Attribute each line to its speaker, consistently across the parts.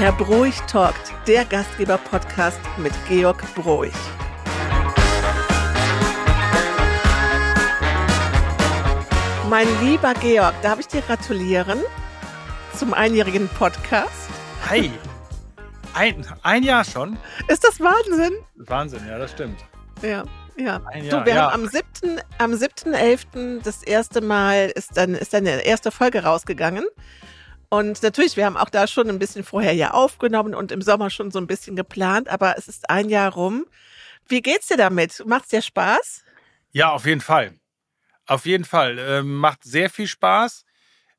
Speaker 1: Herr Broich talkt, der Gastgeber-Podcast mit Georg Broich. Mein lieber Georg, darf ich dir gratulieren zum einjährigen Podcast?
Speaker 2: Hi. Ein, ein Jahr schon?
Speaker 1: Ist das Wahnsinn?
Speaker 2: Wahnsinn, ja, das stimmt.
Speaker 1: Ja. Ja,
Speaker 2: Jahr,
Speaker 1: du, wir
Speaker 2: ja.
Speaker 1: haben am 7. am 7.11. das erste Mal ist dann ist deine erste Folge rausgegangen. Und natürlich, wir haben auch da schon ein bisschen vorher ja aufgenommen und im Sommer schon so ein bisschen geplant, aber es ist ein Jahr rum. Wie geht's dir damit? Macht's dir Spaß?
Speaker 2: Ja, auf jeden Fall. Auf jeden Fall. Ähm, macht sehr viel Spaß.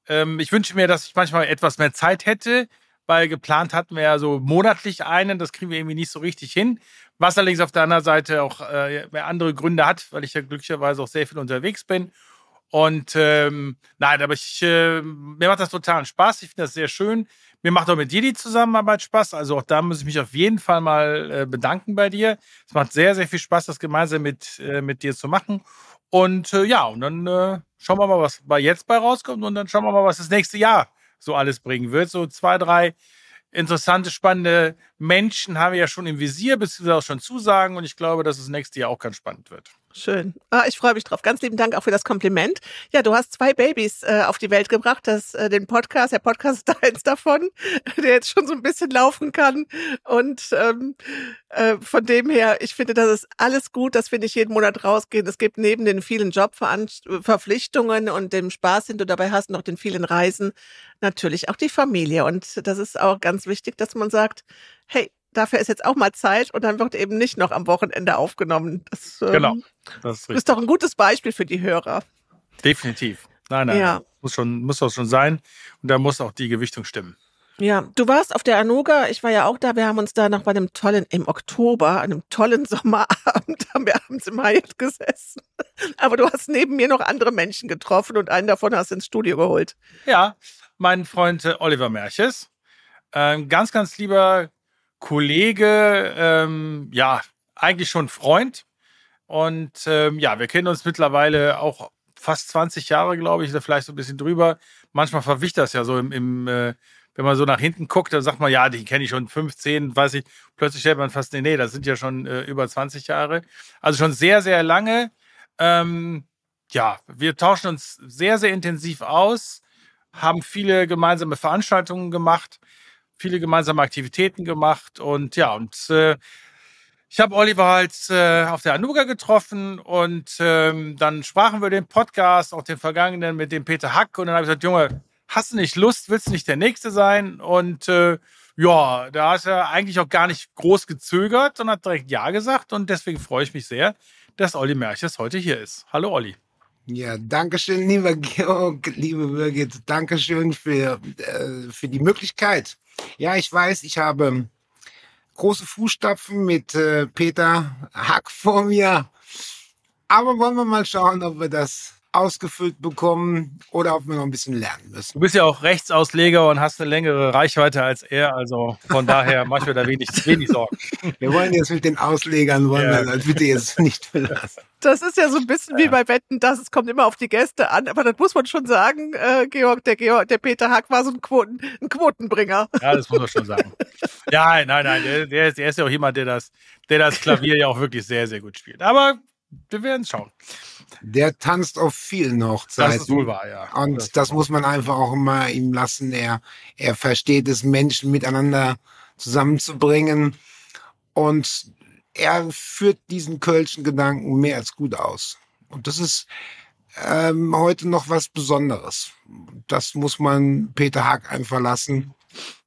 Speaker 2: Ähm, ich wünsche mir, dass ich manchmal etwas mehr Zeit hätte, weil geplant hatten wir ja so monatlich einen. Das kriegen wir irgendwie nicht so richtig hin. Was allerdings auf der anderen Seite auch äh, mehr andere Gründe hat, weil ich ja glücklicherweise auch sehr viel unterwegs bin. Und ähm, nein, aber ich, äh, mir macht das totalen Spaß. Ich finde das sehr schön. Mir macht auch mit dir die Zusammenarbeit Spaß. Also auch da muss ich mich auf jeden Fall mal äh, bedanken bei dir. Es macht sehr, sehr viel Spaß, das gemeinsam mit, äh, mit dir zu machen. Und äh, ja, und dann äh, schauen wir mal, was bei jetzt bei rauskommt. Und dann schauen wir mal, was das nächste Jahr so alles bringen wird. So zwei, drei interessante, spannende Menschen haben wir ja schon im Visier, beziehungsweise auch schon Zusagen. Und ich glaube, dass das nächste Jahr auch ganz spannend wird.
Speaker 1: Schön. Ah, ich freue mich drauf. Ganz lieben Dank auch für das Kompliment. Ja, du hast zwei Babys äh, auf die Welt gebracht. Das, äh, den Podcast, der Podcast ist da eins davon, der jetzt schon so ein bisschen laufen kann. Und ähm, äh, von dem her, ich finde, das ist alles gut, dass wir nicht jeden Monat rausgehen. Es gibt neben den vielen Jobverpflichtungen und dem Spaß, den du dabei hast, noch den vielen Reisen, natürlich auch die Familie. Und das ist auch ganz wichtig, dass man sagt, hey, dafür ist jetzt auch mal Zeit und dann wird eben nicht noch am Wochenende aufgenommen. Das, ähm,
Speaker 2: Genau. Das ist
Speaker 1: ist doch ein gutes Beispiel für die Hörer.
Speaker 2: Definitiv. Nein, nein.
Speaker 1: Ja.
Speaker 2: Muss schon, muss auch schon sein. Und da muss auch die Gewichtung stimmen.
Speaker 1: Ja, du warst auf der Anuga, ich war ja auch da, wir haben uns da noch bei einem tollen, im Oktober, einem tollen Sommerabend, haben wir abends im Hyatt gesessen. Aber du hast neben mir noch andere Menschen getroffen und einen davon hast du ins Studio geholt.
Speaker 2: Ja, mein Freund äh, Oliver Merches. Ähm, ganz, ganz lieber Kollege, ähm, ja, eigentlich schon Freund. Und ähm, ja, wir kennen uns mittlerweile auch fast 20 Jahre, glaube ich, oder vielleicht so ein bisschen drüber. Manchmal verwicht das ja so im, im äh, wenn man so nach hinten guckt, dann sagt man, ja, die kenne ich schon 15, weiß ich. Plötzlich stellt man fast, nee, nee, das sind ja schon äh, über 20 Jahre. Also schon sehr, sehr lange. Ähm, ja, wir tauschen uns sehr, sehr intensiv aus, haben viele gemeinsame Veranstaltungen gemacht, viele gemeinsame Aktivitäten gemacht und ja, und äh, ich habe Oliver halt äh, auf der Anuga getroffen und ähm, dann sprachen wir den Podcast, auch den vergangenen mit dem Peter Hack und dann habe ich gesagt, Junge, hast du nicht Lust, willst du nicht der Nächste sein? Und äh, ja, da hat er eigentlich auch gar nicht groß gezögert und hat direkt Ja gesagt und deswegen freue ich mich sehr, dass Olli Merches heute hier ist. Hallo Olli.
Speaker 3: Ja, danke schön, lieber Georg, liebe Birgit. Danke schön für, äh, für die Möglichkeit. Ja, ich weiß, ich habe große Fußstapfen mit äh, Peter Hack vor mir. Aber wollen wir mal schauen, ob wir das ausgefüllt bekommen oder ob wir noch ein bisschen lernen
Speaker 2: Du
Speaker 3: müssen.
Speaker 2: bist ja auch Rechtsausleger und hast eine längere Reichweite als er, also von daher mach ich mir da wenig, wenig Sorgen.
Speaker 3: Wir wollen jetzt mit den Auslegern, wollen
Speaker 2: Ja.
Speaker 3: wir das bitte jetzt nicht verlassen.
Speaker 1: Das ist ja so ein bisschen wie bei Wetten, das es kommt immer auf die Gäste an, aber das muss man schon sagen, äh, Georg, der Georg, der Peter Hack war so ein, Quoten, ein Quotenbringer.
Speaker 2: Ja, das muss man schon sagen. Ja, nein, nein, der, der, ist, der ist ja auch jemand, der das, der das Klavier ja auch wirklich sehr, sehr gut spielt. Aber wir werden schauen.
Speaker 3: Der tanzt auf vielen
Speaker 2: Das
Speaker 3: Hochzeiten.
Speaker 2: ist wohl wahr, ja.
Speaker 3: Und das, muss man einfach auch immer ihm lassen. Er, er versteht es, Menschen miteinander zusammenzubringen. Und er führt diesen kölschen Gedanken mehr als gut aus. Und das ist ähm, heute noch was Besonderes. Das muss man Peter Haag einfach lassen.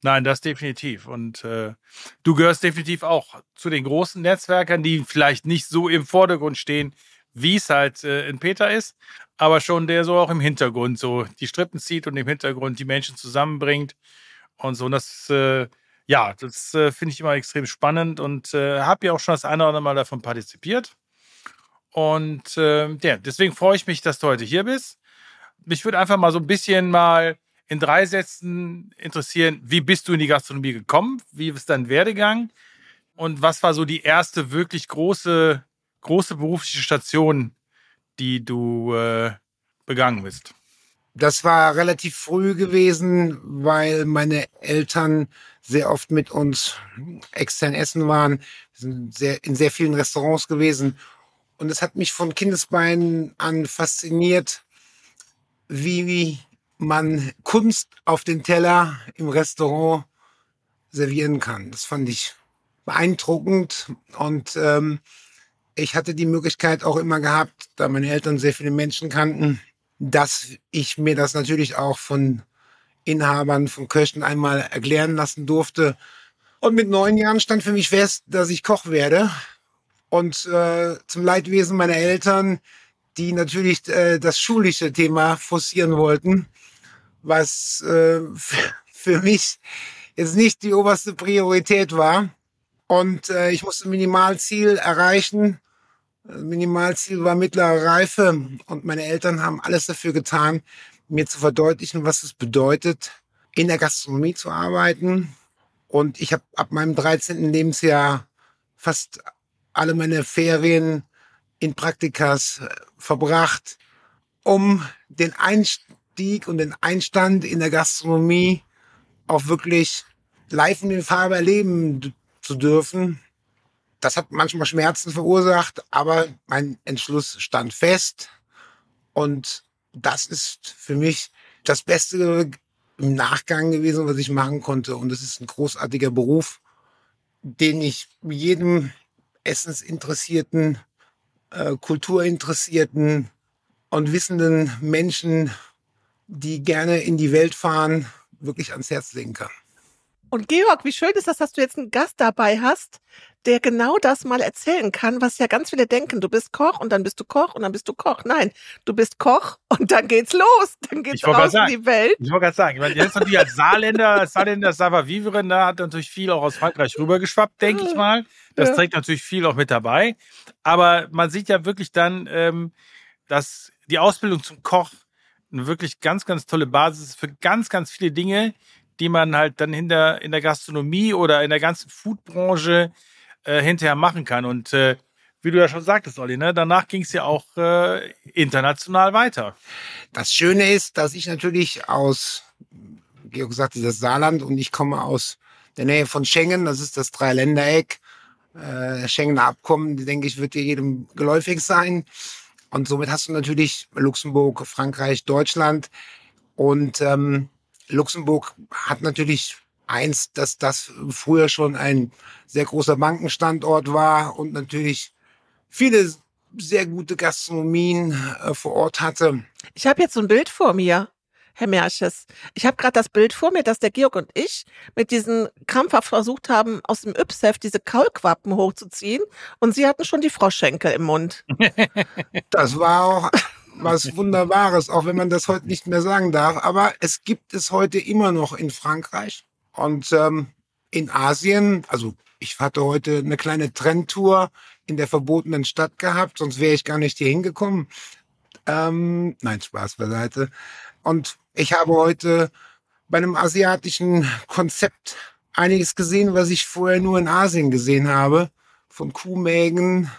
Speaker 2: Nein, das definitiv. Und äh, du gehörst definitiv auch zu den großen Netzwerkern, die vielleicht nicht so im Vordergrund stehen, wie es halt äh, in Peter ist, aber schon der so auch im Hintergrund so die Strippen zieht und im Hintergrund die Menschen zusammenbringt und so. Und das, äh, ja, das äh, finde ich immer extrem spannend und äh, habe ja auch schon das eine oder andere Mal davon partizipiert. Und äh, ja, deswegen freue ich mich, dass du heute hier bist. Mich würde einfach mal so ein bisschen mal in drei Sätzen interessieren, wie bist du in die Gastronomie gekommen? Wie ist dein Werdegang? Und was war so die erste wirklich große, große berufliche Station, die du äh, begangen bist?
Speaker 3: Das war relativ früh gewesen, weil meine Eltern sehr oft mit uns extern essen waren. Wir sind sehr, in sehr vielen Restaurants gewesen. Und es hat mich von Kindesbeinen an fasziniert, wie man Kunst auf den Teller im Restaurant servieren kann. Das fand ich beeindruckend und ähm, ich hatte die Möglichkeit auch immer gehabt, da meine Eltern sehr viele Menschen kannten, dass ich mir das natürlich auch von Inhabern, von Köchen einmal erklären lassen durfte. Und mit neun Jahren stand für mich fest, dass ich Koch werde. Und äh, zum Leidwesen meiner Eltern, die natürlich äh, das schulische Thema forcieren wollten, was äh, für mich jetzt nicht die oberste Priorität war. Und äh, ich musste ein Minimalziel erreichen. Das Minimalziel war mittlere Reife und meine Eltern haben alles dafür getan, mir zu verdeutlichen, was es bedeutet, in der Gastronomie zu arbeiten. Und ich habe ab meinem 13. Lebensjahr fast alle meine Ferien in Praktikas äh, verbracht, um den Einstieg und den Einstand in der Gastronomie auch wirklich live in den Farbe erleben zu dürfen. Das hat manchmal Schmerzen verursacht, aber mein Entschluss stand fest. Und das ist für mich das Beste im Nachgang gewesen, was ich machen konnte. Und es ist ein großartiger Beruf, den ich jedem Essensinteressierten, äh, Kulturinteressierten und wissenden Menschen, die gerne in die Welt fahren, wirklich ans Herz legen kann.
Speaker 1: Und Georg, wie schön ist das, dass du jetzt einen Gast dabei hast, der genau das mal erzählen kann, was ja ganz viele denken. Du bist Koch und dann bist du Koch und dann bist du Koch. Nein, du bist Koch und dann geht's los. Dann geht's raus in die Welt.
Speaker 2: Ich wollte gerade sagen, ich meine, jetzt natürlich als Saarländer, Saarländer Sava Vivre, da hat natürlich viel auch aus Frankreich rübergeschwappt, denke ich mal. Das ja. trägt natürlich viel auch mit dabei. Aber man sieht ja wirklich dann, ähm, dass die Ausbildung zum Koch eine wirklich ganz, ganz tolle Basis ist für ganz, ganz viele Dinge, die man halt dann hinter in der Gastronomie oder in der ganzen Foodbranche äh, hinterher machen kann. Und äh, wie du ja schon sagtest, Olli, ne, danach ging es ja auch äh, international weiter.
Speaker 3: Das Schöne ist, dass ich natürlich aus, wie gesagt, dieses Saarland und ich komme aus der Nähe von Schengen, das ist das Dreiländereck. Äh, Schengener Abkommen, denke ich, wird dir jedem geläufig sein. Und somit hast du natürlich Luxemburg, Frankreich, Deutschland. Und ähm, Luxemburg hat natürlich eins, dass das früher schon ein sehr großer Bankenstandort war und natürlich viele sehr gute Gastronomien äh, vor Ort hatte.
Speaker 1: Ich habe jetzt so ein Bild vor mir. Herr Merches. Ich habe gerade das Bild vor mir, dass der Georg und ich mit diesen krampfhaft versucht haben, aus dem Ypsef diese Kaulquappen hochzuziehen und Sie hatten schon die Froschschenkel im Mund.
Speaker 3: Das war auch was Wunderbares, auch wenn man das heute nicht mehr sagen darf. Aber es gibt es heute immer noch in Frankreich und ähm, in Asien. Also ich hatte heute eine kleine Trendtour in der verbotenen Stadt gehabt, sonst wäre ich gar nicht hier hingekommen. Ähm, nein, Spaß beiseite. Und ich habe heute bei einem asiatischen Konzept einiges gesehen, was ich vorher nur in Asien gesehen habe. Von Kuhmägen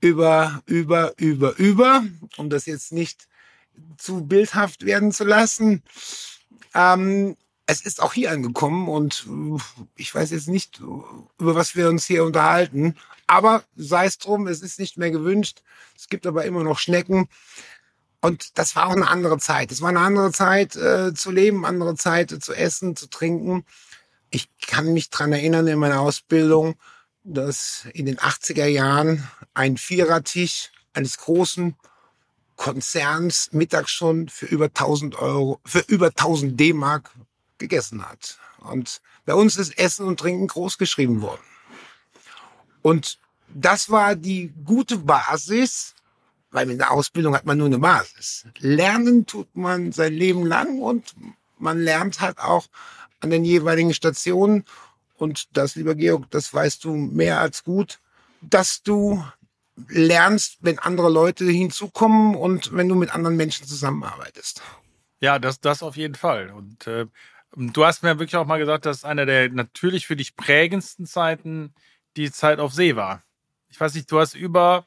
Speaker 3: über, über, über, über, um das jetzt nicht zu bildhaft werden zu lassen. Ähm, es ist auch hier angekommen und ich weiß jetzt nicht, über was wir uns hier unterhalten. Aber sei es drum, es ist nicht mehr gewünscht. Es gibt aber immer noch Schnecken. Und das war auch eine andere Zeit. Es war eine andere Zeit äh, zu leben, andere Zeit äh, zu essen, zu trinken. Ich kann mich dran erinnern in meiner Ausbildung, dass in den 80er Jahren ein Vierertisch eines großen Konzerns mittags schon für über 1000 Euro, für über 1000 D-Mark gegessen hat. Und bei uns ist Essen und Trinken groß geschrieben worden. Und das war die gute Basis, weil mit der Ausbildung hat man nur eine Basis. Lernen tut man sein Leben lang und man lernt halt auch an den jeweiligen Stationen. Und das, lieber Georg, das weißt du mehr als gut, dass du lernst, wenn andere Leute hinzukommen und wenn du mit anderen Menschen zusammenarbeitest.
Speaker 2: Ja, das, das auf jeden Fall. Und äh, du hast mir wirklich auch mal gesagt, dass einer der natürlich für dich prägendsten Zeiten die Zeit auf See war. Ich weiß nicht, du hast über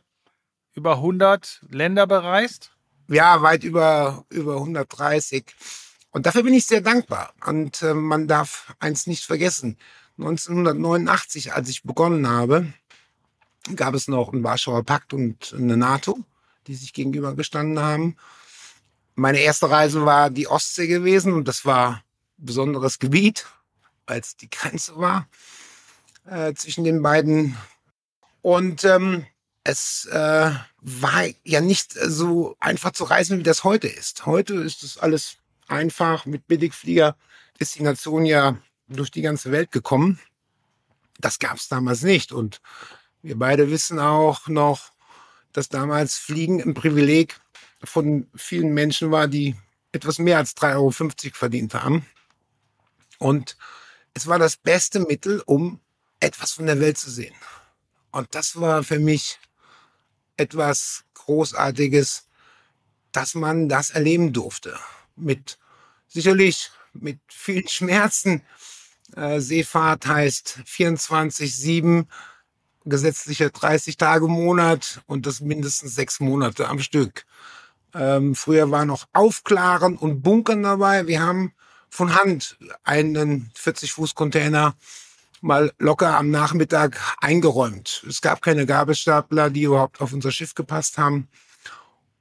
Speaker 2: über 100 Länder bereist.
Speaker 3: ja, weit über, über 130. Und dafür bin ich sehr dankbar. Und äh, man darf eins nicht vergessen. 1989, als ich begonnen habe, gab es noch einen Warschauer Pakt und eine NATO, die sich gegenübergestanden haben. Meine erste Reise war die Ostsee gewesen und das war besonderes Gebiet, als die Grenze war äh, zwischen den beiden. Und ähm, es äh, war ja nicht so einfach zu reisen, wie das heute ist. Heute ist es alles einfach mit Billigflieger ist die Nation ja durch die ganze Welt gekommen. Das gab es damals nicht. Und wir beide wissen auch noch, dass damals Fliegen ein Privileg von vielen Menschen war, die etwas mehr als 3,50 Euro verdient haben. Und es war das beste Mittel, um etwas von der Welt zu sehen. Und das war für mich etwas Großartiges, dass man das erleben durfte. Mit sicherlich mit vielen Schmerzen. Äh, Seefahrt heißt 24-7, gesetzliche 30 Tage im Monat und das mindestens sechs Monate am Stück. Ähm, früher war noch Aufklaren und Bunkern dabei. Wir haben von Hand einen 40-Fuß-Container mal locker am Nachmittag eingeräumt. Es gab keine Gabelstapler, die überhaupt auf unser Schiff gepasst haben.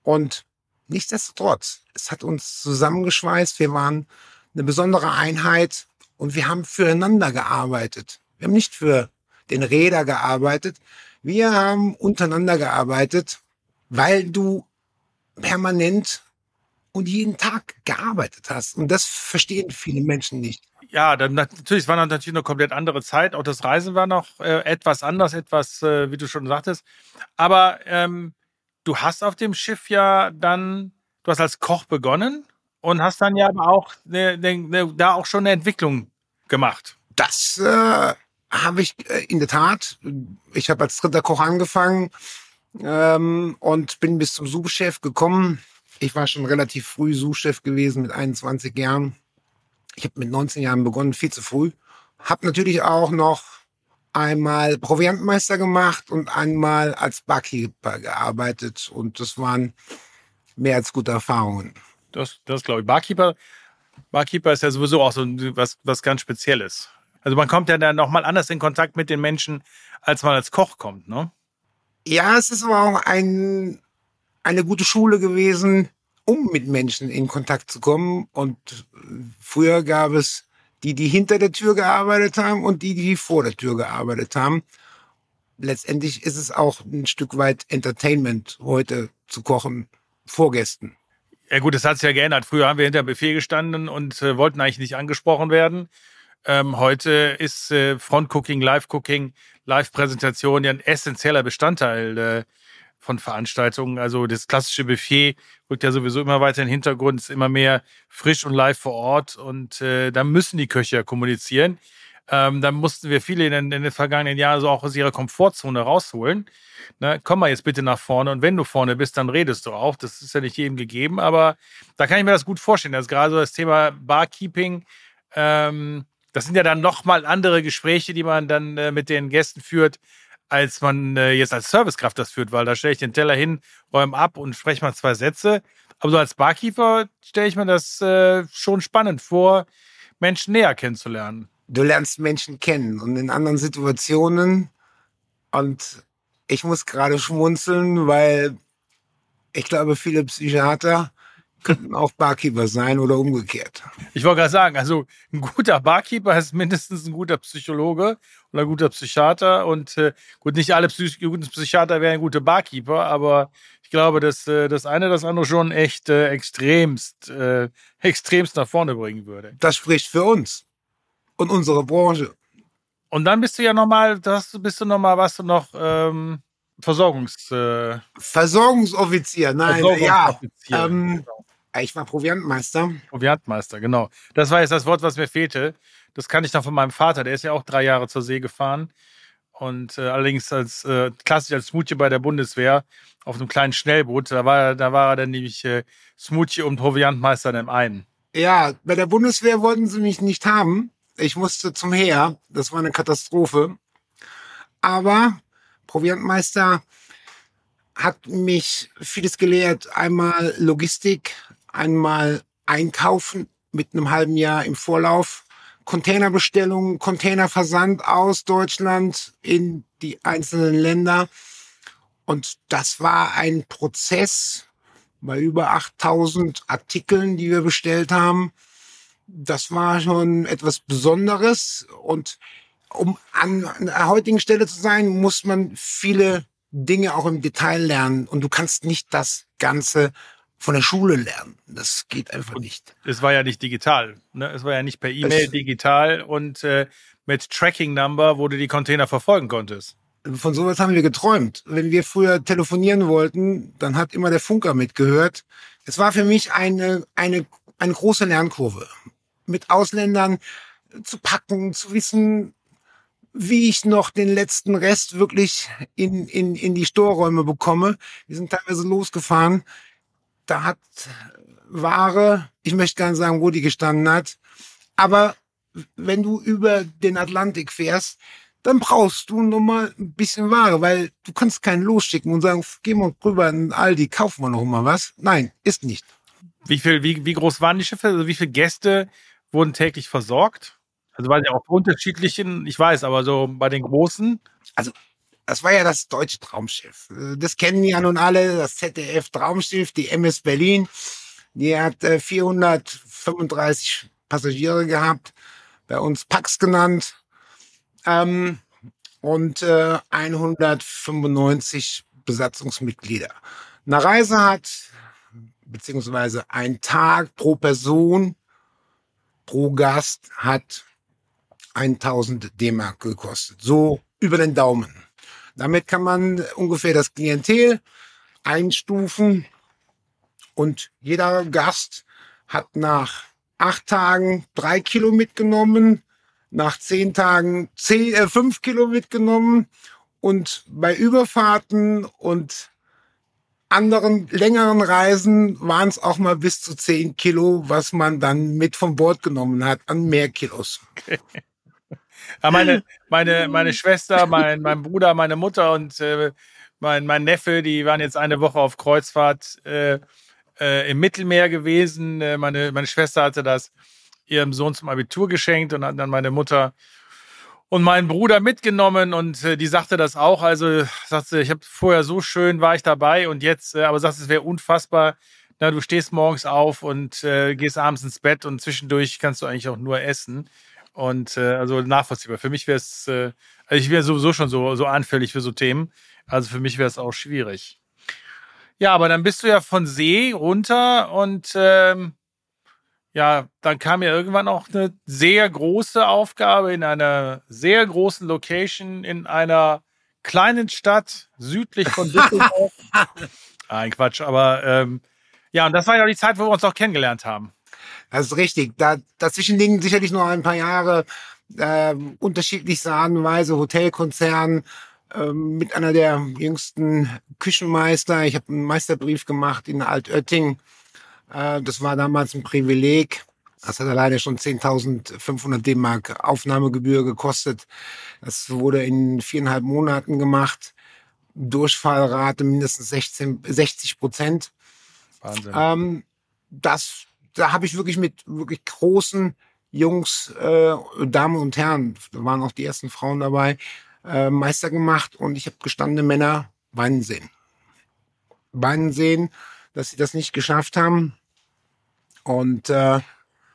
Speaker 3: Und nichtsdestotrotz, es hat uns zusammengeschweißt. Wir waren eine besondere Einheit und wir haben füreinander gearbeitet. Wir haben nicht für den Räder gearbeitet. Wir haben untereinander gearbeitet, weil du permanent und jeden Tag gearbeitet hast. Und das verstehen viele Menschen nicht.
Speaker 2: Ja, dann natürlich, es war natürlich eine komplett andere Zeit. Auch das Reisen war noch äh, etwas anders, etwas, äh, wie du schon sagtest. Aber ähm, du hast auf dem Schiff ja dann, du hast als Koch begonnen und hast dann ja aber auch ne, ne, ne, da auch schon eine Entwicklung gemacht.
Speaker 3: Das äh, habe ich äh, in der Tat. Ich habe als dritter Koch angefangen ähm, und bin bis zum Sous-Chef gekommen. Ich war schon relativ früh Sous-Chef gewesen mit 21 Jahren. Ich habe mit 19 Jahren begonnen, viel zu früh. Habe natürlich auch noch einmal Proviantmeister gemacht und einmal als Barkeeper gearbeitet und das waren mehr als gute Erfahrungen.
Speaker 2: Das, das glaube ich. Barkeeper, Barkeeper ist ja sowieso auch so was, was ganz Spezielles. Also man kommt ja dann nochmal anders in Kontakt mit den Menschen, als man als Koch kommt, ne?
Speaker 3: Ja, es ist aber auch ein, eine gute Schule gewesen, um mit Menschen in Kontakt zu kommen. Und früher gab es die, die hinter der Tür gearbeitet haben und die, die vor der Tür gearbeitet haben. Letztendlich ist es auch ein Stück weit Entertainment, heute zu kochen vor Gästen.
Speaker 2: Ja gut, das hat sich ja geändert. Früher haben wir hinter Buffet gestanden und äh, wollten eigentlich nicht angesprochen werden. Ähm, heute ist äh, Front-Cooking, Live-Cooking, Live-Präsentation ja ein essentieller Bestandteil äh, von Veranstaltungen. Also das klassische Buffet rückt ja sowieso immer weiter in den Hintergrund, ist immer mehr frisch und live vor Ort und äh, da müssen die Köche kommunizieren. Ähm, da mussten wir viele in, in, den vergangenen Jahren so auch aus ihrer Komfortzone rausholen. Ne, komm mal jetzt bitte nach vorne und wenn du vorne bist, dann redest du auch. Das ist ja nicht jedem gegeben, aber da kann ich mir das gut vorstellen. Das ist gerade so das Thema Barkeeping. Ähm, das sind ja dann nochmal andere Gespräche, die man dann äh, mit den Gästen führt, als man äh, jetzt als Servicekraft das führt, weil da stelle ich den Teller hin, räume ab und spreche mal zwei Sätze. Aber so als Barkeeper stelle ich mir das äh, schon spannend vor, Menschen näher kennenzulernen.
Speaker 3: Du lernst Menschen kennen und in anderen Situationen. Und ich muss gerade schmunzeln, weil ich glaube, viele Psychiater könnten auch Barkeeper sein oder umgekehrt.
Speaker 2: Ich wollte gerade sagen, also ein guter Barkeeper ist mindestens ein guter Psychologe ein guter Psychiater. Und äh, gut, nicht alle Psych guten Psychiater wären gute Barkeeper, aber ich glaube, dass äh, das eine das andere schon echt äh, extremst, äh, extremst nach vorne bringen würde.
Speaker 3: Das spricht für uns und unsere Branche.
Speaker 2: Und dann bist du ja nochmal, bist du nochmal, was du noch ähm, Versorgungs... Äh,
Speaker 3: Versorgungsoffizier, nein, Versorgungsoffizier. ja. Ähm, genau. Ich war Proviantmeister.
Speaker 2: Proviantmeister, genau. Das war jetzt das Wort, was mir fehlte. Das kann ich noch von meinem Vater. Der ist ja auch drei Jahre zur See gefahren. Und äh, allerdings als äh, klassisch als Smoothie bei der Bundeswehr auf einem kleinen Schnellboot. Da war, da war er dann nämlich äh, Smoothie und Proviantmeister in einem einen.
Speaker 3: Ja, bei der Bundeswehr wollten sie mich nicht haben. Ich musste zum Heer. Das war eine Katastrophe. Aber Proviantmeister hat mich vieles gelehrt. Einmal Logistik, einmal Einkaufen mit einem halben Jahr im Vorlauf. Containerbestellungen, Containerversand aus Deutschland in die einzelnen Länder. Und das war ein Prozess bei über 8000 Artikeln, die wir bestellt haben. Das war schon etwas Besonderes. Und um an der heutigen Stelle zu sein, muss man viele Dinge auch im Detail lernen. Und du kannst nicht das Ganze von der Schule lernen. Das geht einfach nicht.
Speaker 2: Es war ja nicht digital. Ne? Es war ja nicht per E-Mail digital und äh, mit Tracking Number, wo du die Container verfolgen konntest.
Speaker 3: Von sowas haben wir geträumt. Wenn wir früher telefonieren wollten, dann hat immer der Funker mitgehört. Es war für mich eine, eine, eine große Lernkurve. Mit Ausländern zu packen, zu wissen, wie ich noch den letzten Rest wirklich in, in, in die Storräume bekomme. Wir sind teilweise losgefahren da hat Ware, ich möchte gar nicht sagen, wo die gestanden hat, aber wenn du über den Atlantik fährst, dann brauchst du noch mal ein bisschen Ware, weil du kannst keinen losschicken und sagen, gehen wir rüber in Aldi, kaufen wir noch mal was. Nein, ist nicht.
Speaker 2: Wie viel, wie, wie groß waren die Schiffe? Also wie viele Gäste wurden täglich versorgt? Also weil ja auch unterschiedlichen, ich weiß, aber so bei den großen.
Speaker 3: Also das war ja das deutsche Traumschiff. Das kennen ja nun alle, das ZDF Traumschiff, die MS Berlin. Die hat 435 Passagiere gehabt, bei uns Pax genannt, ähm, und äh, 195 Besatzungsmitglieder. Eine Reise hat, beziehungsweise ein Tag pro Person, pro Gast hat 1000 D-Mark gekostet. So über den Daumen. Damit kann man ungefähr das Klientel einstufen und jeder Gast hat nach acht Tagen drei Kilo mitgenommen, nach zehn Tagen zehn, äh, fünf Kilo mitgenommen und bei Überfahrten und anderen längeren Reisen waren es auch mal bis zu zehn Kilo, was man dann mit vom Bord genommen hat an mehr Kilos. Okay.
Speaker 2: Ja, meine, meine, meine Schwester, mein, mein Bruder, meine Mutter und äh, mein, mein Neffe, die waren jetzt eine Woche auf Kreuzfahrt äh, äh, im Mittelmeer gewesen. Äh, meine, meine Schwester hatte das ihrem Sohn zum Abitur geschenkt und hat dann meine Mutter und meinen Bruder mitgenommen und äh, die sagte das auch. Also sagte, ich habe vorher so schön war ich dabei und jetzt, äh, aber sagte, es wäre unfassbar. Na, du stehst morgens auf und gehst abends ins Bett und zwischendurch kannst du eigentlich auch nur essen. Und äh, also nachvollziehbar. Für mich wäre es, äh, also ich wäre sowieso schon so, so anfällig für so Themen. Also für mich wäre es auch schwierig. Ja, aber dann bist du ja von See runter und ähm, ja, dann kam ja irgendwann auch eine sehr große Aufgabe in einer sehr großen Location in einer kleinen Stadt südlich von Düsseldorf. Ein Quatsch, aber ähm, ja, und das war ja die Zeit, wo wir uns auch kennengelernt haben.
Speaker 3: Das ist richtig. Da, dazwischen liegen sicherlich noch ein paar Jahre äh, unterschiedlichster Art und Weise Hotelkonzern äh, mit einer der jüngsten Küchenmeister. Ich habe einen Meisterbrief gemacht in Altötting. Äh, das war damals ein Privileg. Das hat alleine schon 10.500 D-Mark Aufnahmegebühr gekostet. Das wurde in viereinhalb Monaten gemacht. Durchfallrate mindestens 16, 60 Prozent. Wahnsinn. Ähm, das da habe ich wirklich mit wirklich großen Jungs, äh, Damen und Herren, da waren auch die ersten Frauen dabei, äh, Meister gemacht und ich habe gestandene Männer weinen sehen. Weinen sehen, dass sie das nicht geschafft haben. Und äh,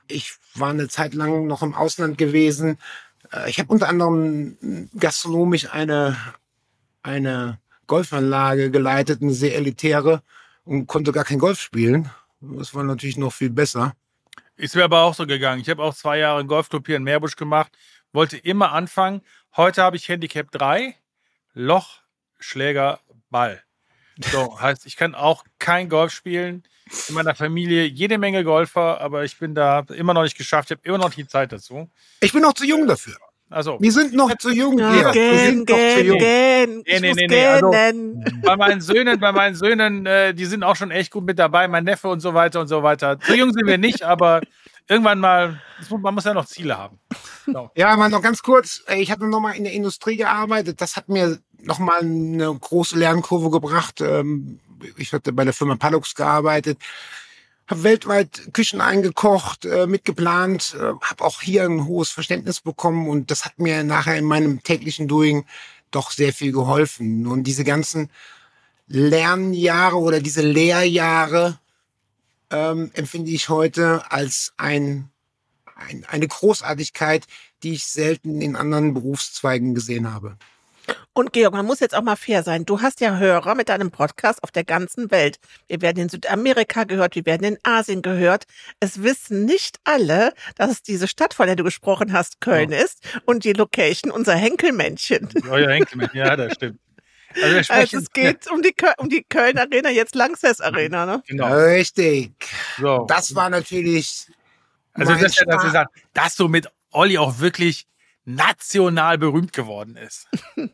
Speaker 3: ich war eine Zeit lang noch im Ausland gewesen. Äh, ich habe unter anderem gastronomisch eine, eine Golfanlage geleitet, eine sehr elitäre und konnte gar kein Golf spielen. Das war natürlich noch viel besser.
Speaker 2: Ist mir aber auch so gegangen. Ich habe auch zwei Jahre einen Golfclub hier in Meerbusch gemacht, wollte immer anfangen. Heute habe ich Handicap 3, Loch, Schläger, Ball. So, heißt, ich kann auch kein Golf spielen. In meiner Familie jede Menge Golfer, aber ich bin da immer noch nicht geschafft. Ich habe immer noch die Zeit dazu.
Speaker 3: Ich bin noch zu jung dafür. Also, wir sind noch zu jung. Ja,
Speaker 1: zu jung. Gähn. Nee, nee, nee, nee.
Speaker 2: Also, bei meinen Söhnen, bei meinen Söhnen, äh, die sind auch schon echt gut mit dabei. Mein Neffe und so weiter und so weiter. Zu jung sind wir nicht, aber irgendwann mal, man muss ja noch Ziele haben.
Speaker 3: Genau. Ja, mal noch ganz kurz. Ich hatte noch mal in der Industrie gearbeitet. Das hat mir noch mal eine große Lernkurve gebracht. Ähm, ich hatte bei der Firma Pallux gearbeitet, habe weltweit Küchen eingekocht, äh, mitgeplant, äh, habe auch hier ein hohes Verständnis bekommen und das hat mir nachher in meinem täglichen Doing doch sehr viel geholfen. Und diese ganzen Lernjahre oder diese Lehrjahre ähm, empfinde ich heute als ein ein, eine Großartigkeit, die ich selten in anderen Berufszweigen gesehen habe.
Speaker 1: Und Georg, man muss jetzt auch mal fair sein. Du hast ja Hörer mit deinem Podcast auf der ganzen Welt. Wir werden in Südamerika gehört, wir werden in Asien gehört. Es wissen nicht alle, dass es diese Stadt, von der du gesprochen hast, Köln ja. ist und die Location unser Henkelmännchen.
Speaker 2: Euer Henkelmännchen, ja, das stimmt.
Speaker 1: Also, also es geht um die, um die Köln Arena, jetzt Langsess Arena, ne?
Speaker 3: Genau. Richtig. So. Das war natürlich
Speaker 2: also das, ja, dass, sagt, dass so mit Olli auch wirklich national berühmt geworden ist.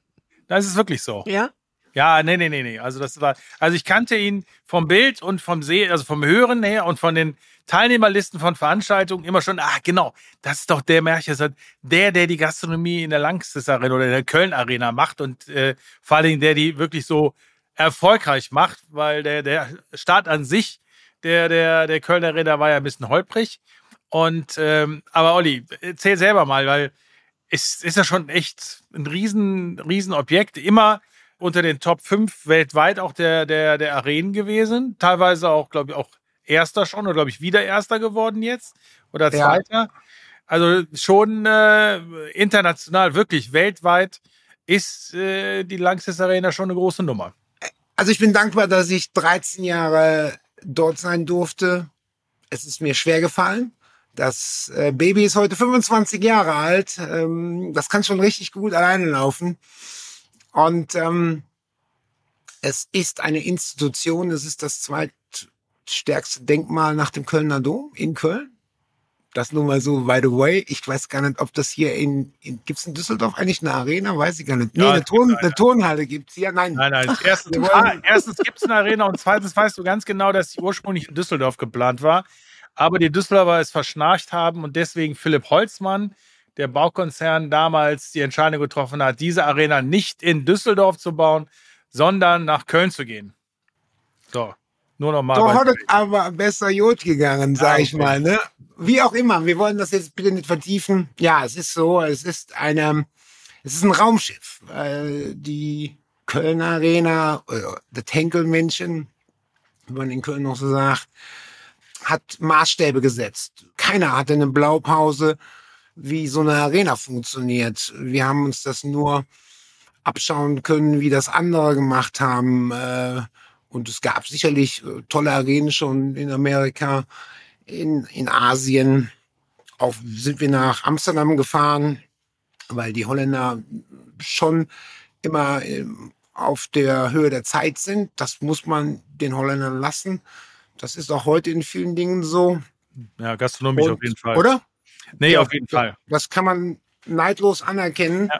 Speaker 2: das ist wirklich so.
Speaker 1: Ja?
Speaker 2: Ja, nee, nee, nee, nee. Also das war, also ich kannte ihn vom Bild und vom Sehen, also vom Hören her und von den Teilnehmerlisten von Veranstaltungen immer schon, ah, genau, das ist doch der Märchen, der, der die Gastronomie in der Langstes Arena oder in der Köln Arena macht und äh, vor allen Dingen der die wirklich so erfolgreich macht, weil der, der Start an sich der, der, der Kölner Arena war ja ein bisschen holprig und ähm, aber Olli, erzähl selber mal, weil es ist ja schon echt ein riesen, riesen Objekt. Immer unter den Top 5 weltweit auch der, der, der Arenen gewesen. Teilweise auch, glaube ich, auch Erster schon oder glaube ich wieder Erster geworden jetzt oder Zweiter. Ja. Also schon äh, international, wirklich weltweit ist äh, die Langsys Arena schon eine große Nummer.
Speaker 3: Also ich bin dankbar, dass ich 13 Jahre dort sein durfte. Es ist mir schwer gefallen. Das äh, Baby ist heute 25 Jahre alt. Ähm, das kann schon richtig gut alleine laufen. Und ähm, es ist eine Institution. Es ist das zweitstärkste Denkmal nach dem Kölner Dom in Köln. Das nur mal so, by the way. Ich weiß gar nicht, ob das hier in, in gibt es in Düsseldorf eigentlich eine Arena? Weiß ich gar nicht. Nee, ja, eine, Turn, eine Turnhalle gibt's hier. Nein.
Speaker 2: Nein, nein. Erstens, ah, erstens gibt es eine Arena und zweitens weißt du ganz genau, dass sie ursprünglich in Düsseldorf geplant war aber die Düsseldorfer es verschnarcht haben und deswegen Philipp Holzmann, der Baukonzern, damals die Entscheidung getroffen hat, diese Arena nicht in Düsseldorf zu bauen, sondern nach Köln zu gehen. So, nur noch mal.
Speaker 3: Doch hat es aber besser Jod gegangen, sag ah, okay. ich mal. Ne? Wie auch immer, wir wollen das jetzt bitte nicht vertiefen. Ja, es ist so, es ist eine, es ist ein Raumschiff. Die Kölner Arena, äh, das Henkelmännchen, wie man in Köln noch so sagt, hat Maßstäbe gesetzt. Keiner hatte eine Blaupause, wie so eine Arena funktioniert. Wir haben uns das nur abschauen können, wie das andere gemacht haben. Äh, und es gab sicherlich äh, tolle Arenen schon in Amerika, in, in Asien. Auch sind wir nach Amsterdam gefahren, weil die Holländer schon immer ähm, auf der Höhe der Zeit sind. Das muss man den Holländern lassen. Das ist auch heute in vielen Dingen so.
Speaker 2: Ja, gastronomisch Und, auf jeden Fall.
Speaker 3: Oder?
Speaker 2: Nee, ja, auf jeden Fall.
Speaker 3: Das kann man neidlos anerkennen. Ja.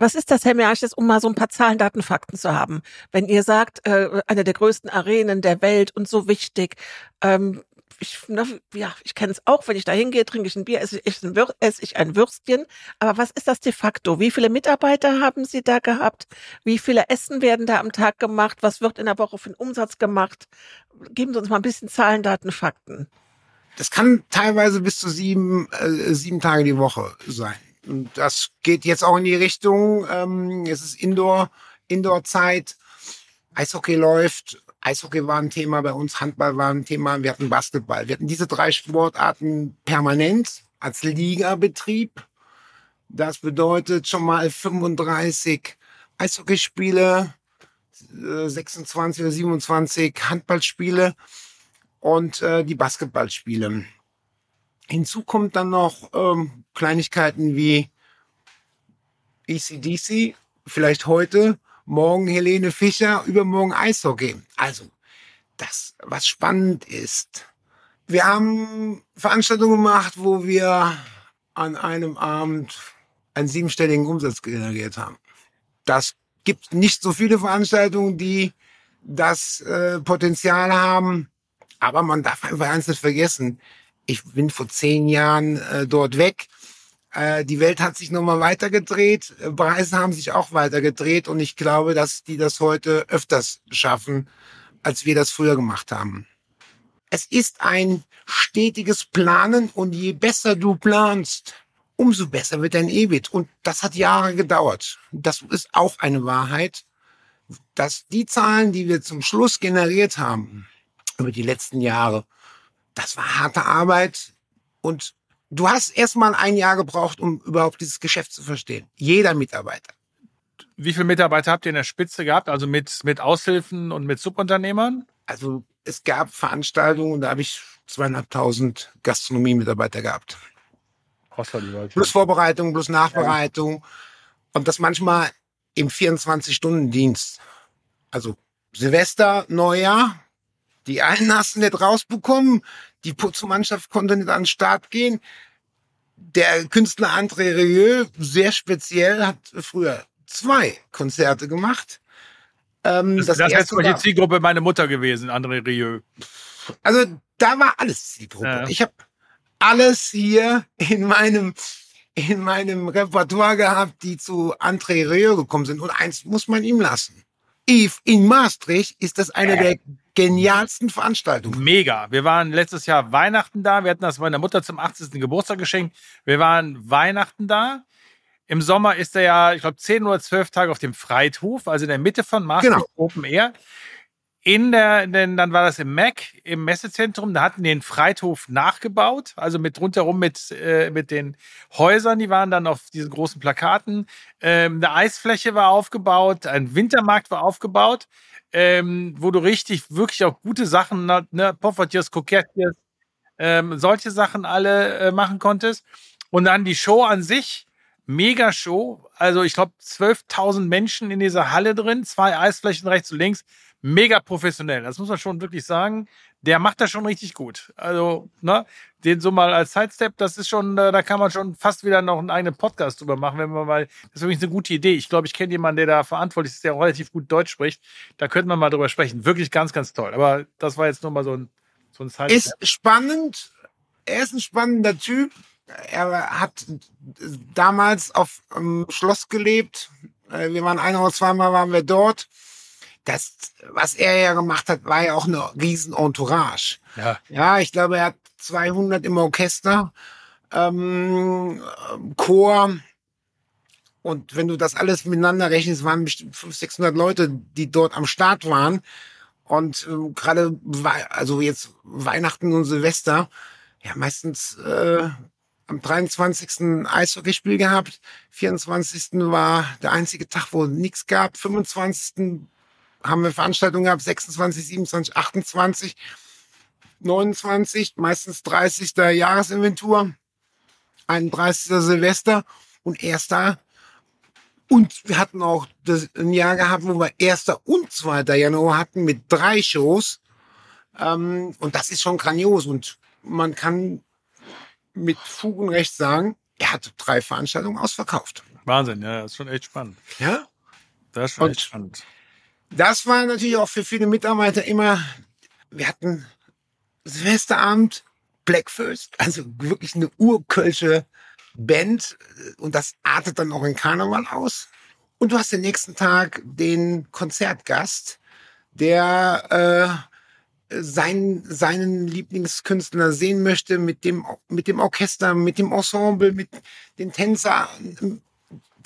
Speaker 1: Was ist das, Herr Merches, um mal so ein paar Zahlen, Daten, Fakten zu haben? Wenn ihr sagt, äh, eine der größten Arenen der Welt und so wichtig, ähm, ich, ne, ja, ich kenne es auch, wenn ich da hingehe, trinke ich ein Bier, esse ich, ein esse ich ein Würstchen. Aber was ist das de facto? Wie viele Mitarbeiter haben Sie da gehabt? Wie viele Essen werden da am Tag gemacht? Was wird in der Woche für einen Umsatz gemacht? Geben Sie uns mal ein bisschen Zahlen, Daten, Fakten.
Speaker 3: Das kann teilweise bis zu sieben, äh, sieben Tage die Woche sein. Und das geht jetzt auch in die Richtung, ähm, es ist Indoor, Indoor-Zeit, Eishockey läuft, Eishockey war ein Thema bei uns, Handball war ein Thema, wir hatten Basketball. Wir hatten diese drei Sportarten permanent als Ligabetrieb. Das bedeutet schon mal 35 Eishockeyspiele, 26 äh, oder 27 Handballspiele und äh, die Basketballspiele. Hinzu kommt dann noch ähm, Kleinigkeiten wie ECDC, vielleicht heute morgen Helene Fischer, übermorgen Eishockey. Also, das, was spannend ist. Wir haben Veranstaltungen gemacht, wo wir an einem Abend einen siebenstelligen Umsatz generiert haben. Das gibt nicht so viele Veranstaltungen, die das äh, Potenzial haben. Aber man darf einfach eins nicht vergessen. Ich bin vor zehn Jahren äh, dort weg. Äh, die Welt hat sich nochmal weitergedreht. Äh, Preise haben sich auch weitergedreht. Und ich glaube, dass die das heute öfters schaffen, als wir das früher gemacht haben. Es ist ein stetiges Planen und je besser du planst, umso besser wird dein EBIT. Und das hat Jahre gedauert. Das ist auch eine Wahrheit, dass die Zahlen, die wir zum Schluss generiert haben, über die letzten Jahre, das war harte Arbeit und du hast erstmal ein Jahr gebraucht, um überhaupt dieses Geschäft zu verstehen. Jeder Mitarbeiter.
Speaker 2: Wie viele Mitarbeiter habt ihr in der Spitze gehabt? Also mit, mit Aushilfen und mit Subunternehmern?
Speaker 3: Also es gab Veranstaltungen, da habe ich zweieinhalbtausend Gastronomie-Mitarbeiter gehabt. Plus Vorbereitung, plus Nachbereitung. Und das manchmal im 24-Stunden-Dienst. Also Silvester, Neujahr. Die einen hast du nicht rausbekommen. Die Putzmannschaft konnte nicht an den Start gehen. Der Künstler André Rieu, sehr speziell, hat früher zwei Konzerte gemacht.
Speaker 2: Ähm, das das, das ist jetzt die Zielgruppe meine Mutter gewesen, André Rieu.
Speaker 3: Also da war alles Zielgruppe. Ja. Ich habe alles hier in meinem in meinem Repertoire gehabt, die zu André Rieu gekommen sind. Und eins muss man ihm lassen. Eve in Maastricht ist das eine der genialsten Veranstaltungen.
Speaker 2: Mega. Wir waren letztes Jahr Weihnachten da. Wir hatten das meiner Mutter zum 80. Geburtstag geschenkt. Wir waren Weihnachten da. Im Sommer ist er ja, ich glaube, 10 oder 12 Tage auf dem Freithof, also in der Mitte von Maastricht genau. Open Air. In der, denn dann war das im Mac, im Messezentrum, da hatten den Freithof nachgebaut, also mit rundherum mit, äh, mit den Häusern, die waren dann auf diesen großen Plakaten. Ähm, eine Eisfläche war aufgebaut, ein Wintermarkt war aufgebaut, ähm, wo du richtig, wirklich auch gute Sachen, ne, Poffertiers, Coquettiers, ähm, solche Sachen alle äh, machen konntest. Und dann die Show an sich, mega Show. Also ich glaube 12.000 Menschen in dieser Halle drin, zwei Eisflächen rechts und links mega professionell. Das muss man schon wirklich sagen. Der macht das schon richtig gut. Also, ne, den so mal als Sidestep, das ist schon, äh, da kann man schon fast wieder noch einen eigenen Podcast drüber machen, wenn man mal, das ist übrigens eine gute Idee. Ich glaube, ich kenne jemanden, der da verantwortlich ist, der relativ gut Deutsch spricht. Da könnte man mal drüber sprechen. Wirklich ganz, ganz toll. Aber das war jetzt nur mal so ein, so ein
Speaker 3: Sidestep. Ist spannend. Er ist ein spannender Typ. Er hat damals auf einem Schloss gelebt. Äh, wir waren ein oder zweimal waren wir dort das, was er ja gemacht hat, war ja auch eine riesen Entourage. Ja, ja ich glaube, er hat 200 im Orchester, ähm, Chor. Und wenn du das alles miteinander rechnest, waren bestimmt 500, 600 Leute, die dort am Start waren. Und ähm, gerade, also jetzt Weihnachten und Silvester, ja, meistens äh, am 23. Eishockeyspiel gehabt. 24. war der einzige Tag, wo nichts gab. 25 haben wir Veranstaltungen gehabt, 26, 27, 28, 29, meistens 30. Jahresinventur, 31. Silvester und 1. Und wir hatten auch das, ein Jahr gehabt, wo wir 1. und 2. Januar hatten mit drei Shows. Ähm, und das ist schon grandios. Und man kann mit Fug und Recht sagen, er hat drei Veranstaltungen ausverkauft.
Speaker 2: Wahnsinn, ja, das ist schon echt spannend.
Speaker 3: Ja?
Speaker 2: Das ist schon und echt spannend.
Speaker 3: Das war natürlich auch für viele Mitarbeiter immer, wir hatten Silvesterabend, Black First, also wirklich eine urkölsche Band und das artet dann auch in Karneval aus. Und du hast den nächsten Tag den Konzertgast, der äh, sein, seinen Lieblingskünstler sehen möchte mit dem, mit dem Orchester, mit dem Ensemble, mit den Tänzern,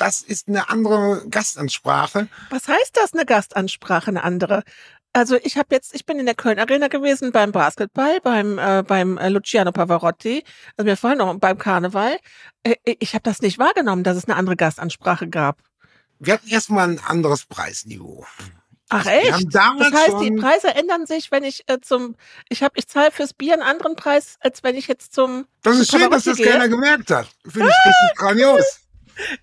Speaker 3: das ist eine andere Gastansprache.
Speaker 1: Was heißt das, eine Gastansprache, eine andere? Also ich habe jetzt, ich bin in der Köln Arena gewesen beim Basketball, beim äh, beim äh, Luciano Pavarotti, also mir vorhin noch beim Karneval. Äh, ich habe das nicht wahrgenommen, dass es eine andere Gastansprache gab.
Speaker 3: Wir hatten erstmal ein anderes Preisniveau.
Speaker 1: Ach echt? das heißt, die Preise ändern sich, wenn ich äh, zum, ich habe, ich zahle fürs Bier einen anderen Preis, als wenn ich jetzt zum.
Speaker 3: Das ist schön, dass das gehe. keiner gemerkt hat. Finde ich richtig grandios.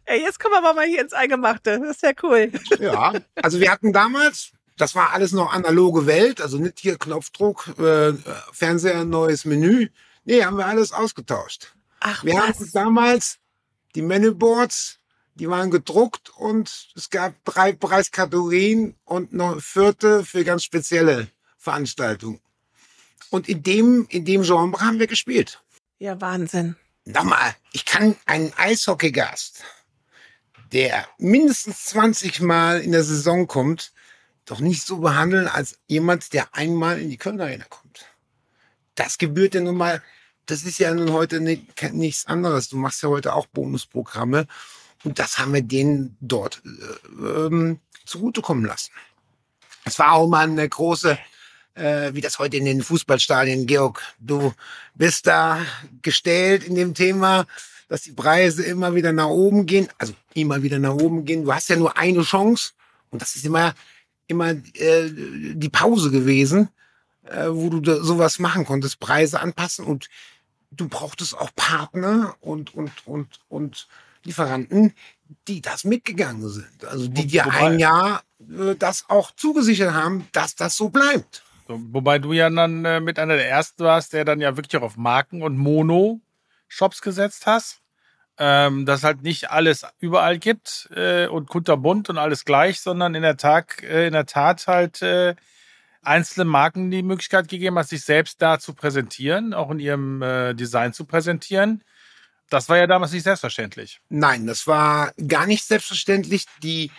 Speaker 1: Ey, jetzt kommen wir mal hier ins Eingemachte. Das ist ja cool.
Speaker 3: Ja, also wir hatten damals, das war alles noch analoge Welt, also nicht hier Knopfdruck, äh, Fernseher, neues Menü. Nee, haben wir alles ausgetauscht. Ach, wir was? hatten damals die Menüboards, die waren gedruckt und es gab drei Preiskategorien und noch eine vierte für ganz spezielle Veranstaltungen. Und in dem, in dem Genre haben wir gespielt.
Speaker 1: Ja, Wahnsinn.
Speaker 3: Nochmal, ich kann einen Eishockeygast, der mindestens 20 Mal in der Saison kommt, doch nicht so behandeln als jemand, der einmal in die Köln Arena kommt. Das gebührt ja nun mal, das ist ja nun heute nicht, nichts anderes. Du machst ja heute auch Bonusprogramme und das haben wir denen dort äh, ähm, zugutekommen lassen. Es war auch mal eine große, äh, wie das heute in den Fußballstadien, Georg, du bist da gestellt in dem Thema, dass die Preise immer wieder nach oben gehen, also immer wieder nach oben gehen. Du hast ja nur eine Chance und das ist immer immer äh, die Pause gewesen, äh, wo du sowas machen konntest, Preise anpassen und du brauchtest auch Partner und und und und Lieferanten, die das mitgegangen sind. Also die dir ein Jahr äh, das auch zugesichert haben, dass das so bleibt.
Speaker 2: So, wobei du ja dann äh, mit einer der ersten warst, der dann ja wirklich auch auf Marken und Mono-Shops gesetzt hast. Ähm, dass halt nicht alles überall gibt äh, und kunterbunt und alles gleich, sondern in der Tat, äh, in der Tat halt äh, einzelne Marken die Möglichkeit gegeben hat, sich selbst da zu präsentieren, auch in ihrem äh, Design zu präsentieren. Das war ja damals nicht selbstverständlich.
Speaker 3: Nein, das war gar nicht selbstverständlich. Die,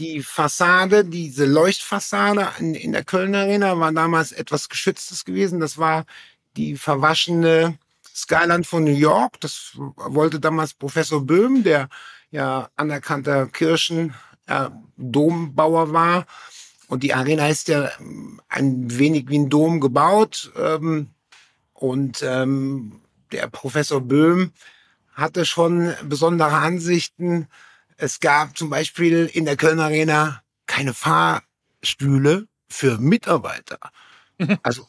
Speaker 3: die Fassade, diese Leuchtfassade in, in der Kölner Arena war damals etwas Geschütztes gewesen. Das war die verwaschene Skyline von New York. Das wollte damals Professor Böhm, der ja anerkannter Kirchen äh, Dombauer war. Und die Arena ist ja ein wenig wie ein Dom gebaut. Ähm, und ähm, der Professor Böhm hatte schon besondere Ansichten. Es gab zum Beispiel in der Köln Arena keine Fahrstühle für Mitarbeiter. Also,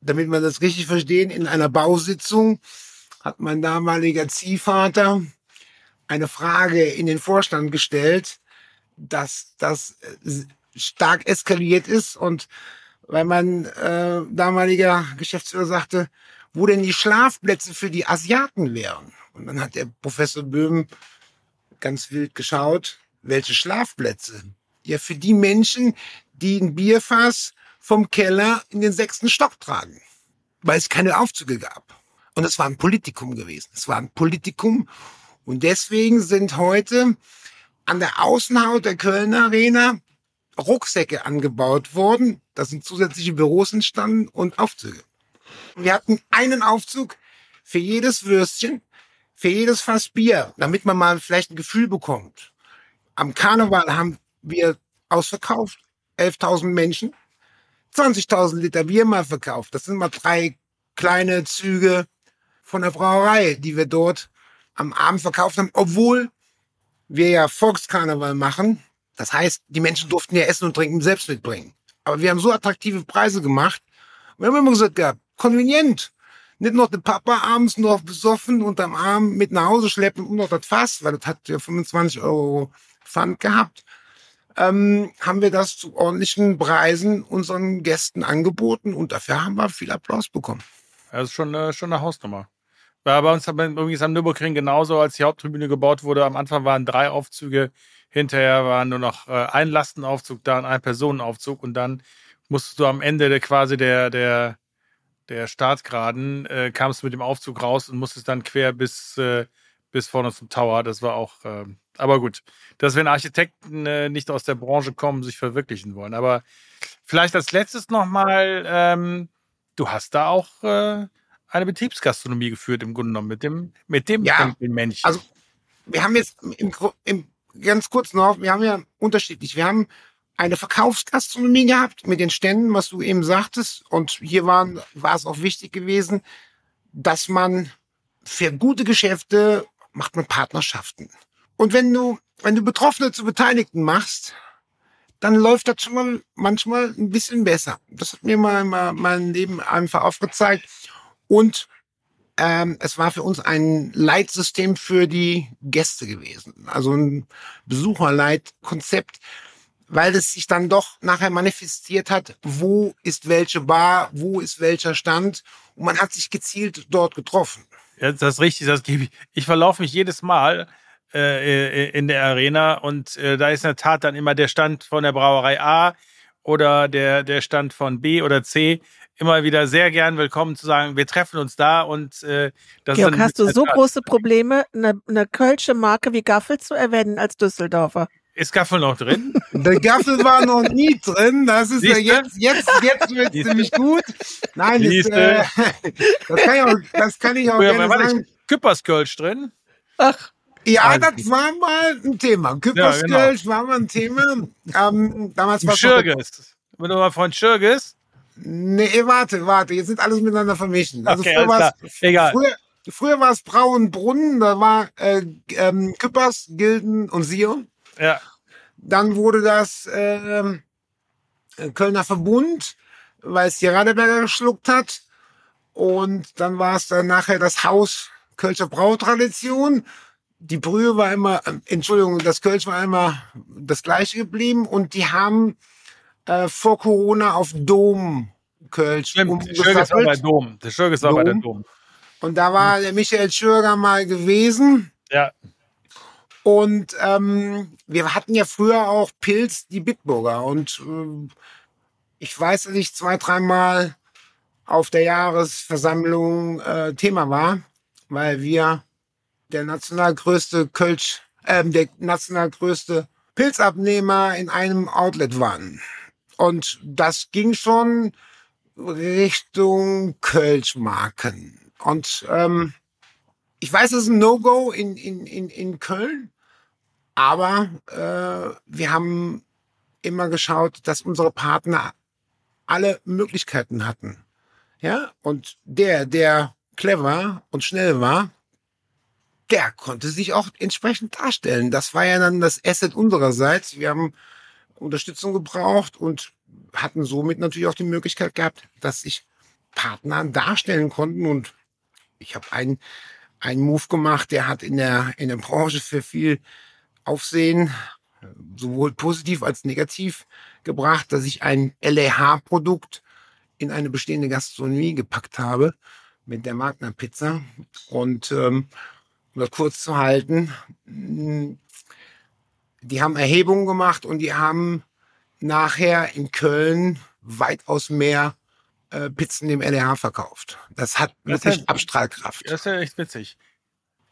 Speaker 3: damit man das richtig verstehen, in einer Bausitzung hat mein damaliger Ziehvater eine Frage in den Vorstand gestellt, dass das äh, stark eskaliert ist und weil mein äh, damaliger Geschäftsführer sagte, wo denn die Schlafplätze für die Asiaten wären. Und dann hat der Professor Böhm ganz wild geschaut, welche Schlafplätze? Ja, für die Menschen, die ein Bierfass vom Keller in den sechsten Stock tragen, weil es keine Aufzüge gab. Und es war ein Politikum gewesen. Es war ein Politikum. Und deswegen sind heute an der Außenhaut der Kölner Arena Rucksäcke angebaut worden. Da sind zusätzliche Büros entstanden und Aufzüge. Wir hatten einen Aufzug für jedes Würstchen, für jedes Fass Bier, damit man mal vielleicht ein Gefühl bekommt. Am Karneval haben wir ausverkauft, 11.000 Menschen, 20.000 Liter Bier mal verkauft. Das sind mal drei kleine Züge von der Brauerei, die wir dort am Abend verkauft haben, obwohl wir ja Volkskarneval machen. Das heißt, die Menschen durften ja Essen und Trinken selbst mitbringen. Aber wir haben so attraktive Preise gemacht. Wir haben immer gesagt, ja, konvenient nicht noch den Papa abends noch besoffen unterm Arm mit nach Hause schleppen und noch das Fass, weil das hat ja 25 Euro Pfand gehabt, ähm, haben wir das zu ordentlichen Preisen unseren Gästen angeboten und dafür haben wir viel Applaus bekommen.
Speaker 2: Das ist schon, äh, schon eine Hausnummer. War bei uns übrigens am Nürburgring genauso, als die Haupttribüne gebaut wurde. Am Anfang waren drei Aufzüge, hinterher war nur noch äh, ein Lastenaufzug da und ein Personenaufzug und dann musstest du am Ende der, quasi der, der der Startgraden, äh, kamst du mit dem Aufzug raus und musstest dann quer bis, äh, bis vorne zum Tower. Das war auch, äh, aber gut, dass wenn Architekten äh, nicht aus der Branche kommen, sich verwirklichen wollen. Aber vielleicht als letztes nochmal, ähm, du hast da auch äh, eine Betriebsgastronomie geführt im Grunde genommen mit dem, mit dem
Speaker 3: ja, Männchen. Also wir haben jetzt im, im, ganz kurz noch, wir haben ja unterschiedlich. Wir haben eine Verkaufsgastronomie gehabt mit den Ständen, was du eben sagtest. Und hier waren, war es auch wichtig gewesen, dass man für gute Geschäfte macht man Partnerschaften. Und wenn du, wenn du Betroffene zu Beteiligten machst, dann läuft das schon mal manchmal ein bisschen besser. Das hat mir mal, mal mein Leben einfach aufgezeigt. Und ähm, es war für uns ein Leitsystem für die Gäste gewesen. Also ein Besucherleitkonzept weil es sich dann doch nachher manifestiert hat, wo ist welche Bar, wo ist welcher Stand und man hat sich gezielt dort getroffen.
Speaker 2: Ja, das ist richtig, das gebe ich. Ich verlaufe mich jedes Mal äh, in der Arena und äh, da ist in der Tat dann immer der Stand von der Brauerei A oder der, der Stand von B oder C. immer wieder sehr gern willkommen zu sagen, wir treffen uns da und äh, das
Speaker 1: Georg, hast du so große Probleme, eine, eine Kölsche Marke wie Gaffel zu erwähnen als Düsseldorfer?
Speaker 2: Ist Gaffel noch drin?
Speaker 3: Der Gaffel war noch nie drin. Das ist ja jetzt, jetzt, jetzt wird
Speaker 2: Siehste?
Speaker 3: ziemlich gut. Nein, das,
Speaker 2: Siehste?
Speaker 3: äh, das kann ich auch, das kann ich auch
Speaker 2: Früher
Speaker 3: gerne
Speaker 2: war
Speaker 3: sagen.
Speaker 2: Küpperskölsch drin.
Speaker 1: Ach,
Speaker 3: Ja,
Speaker 2: Also-
Speaker 3: das war mal ein Thema. Küpperskölsch war mal ein Thema. Ähm, damals war
Speaker 2: Schirges. Wenn du mal von Schirges.
Speaker 3: Nee, warte, warte. Jetzt sind alles miteinander vermischen. Also
Speaker 2: Okay,
Speaker 3: früher
Speaker 2: klar. Egal.
Speaker 3: Früher, früher war es Brauenbrunn, da war äh, ähm, Küppers, Gilden und Sion.
Speaker 2: Ja.
Speaker 3: Dann wurde das ähm, Kölner Verbund, weil es die Radeberger geschluckt hat. Und dann war es dann nachher das Haus Kölscher Brautradition. Die Brühe war immer, äh, Entschuldigung, das Kölsch war immer das gleiche geblieben. Und die haben äh, vor Corona auf Dom Kölsch
Speaker 2: Stimmt. Schirges war bei Dom. Der Schirges war bei der
Speaker 3: Dom.
Speaker 2: Dom.
Speaker 3: Und da war der Michael Schürger mal gewesen.
Speaker 2: Ja.
Speaker 3: Und ähm, wir hatten ja früher auch Pilz, die Bitburger. Und ähm, ich weiß, dass ich zwei, dreimal auf der Jahresversammlung äh, Thema war, weil wir der national größte Kölsch, ähm, der national größte Pilzabnehmer in einem Outlet waren. Und das ging schon Richtung Kölschmarken. Und ähm, ich weiß, es ist ein No-Go in, in, in, in Köln, aber äh, wir haben immer geschaut, dass unsere Partner alle Möglichkeiten hatten. Ja, und der, der clever und schnell war, der konnte sich auch entsprechend darstellen. Das war ja dann das Asset unsererseits. Wir haben Unterstützung gebraucht und hatten somit natürlich auch die Möglichkeit gehabt, dass sich Partner darstellen konnten. Und ich habe einen, einen Move gemacht, der hat in der, in der Branche für viel Aufsehen, sowohl positiv als negativ gebracht, dass ich ein LAH-Produkt in eine bestehende Gastronomie gepackt habe mit der Magna Pizza. Und ähm, um das kurz zu halten, mh, die haben Erhebungen gemacht und die haben nachher in Köln weitaus mehr äh, Pizzen dem LRH verkauft. Das hat
Speaker 2: Das
Speaker 3: wirklich Abstrahlkraft.
Speaker 2: Das ist ja echt witzig.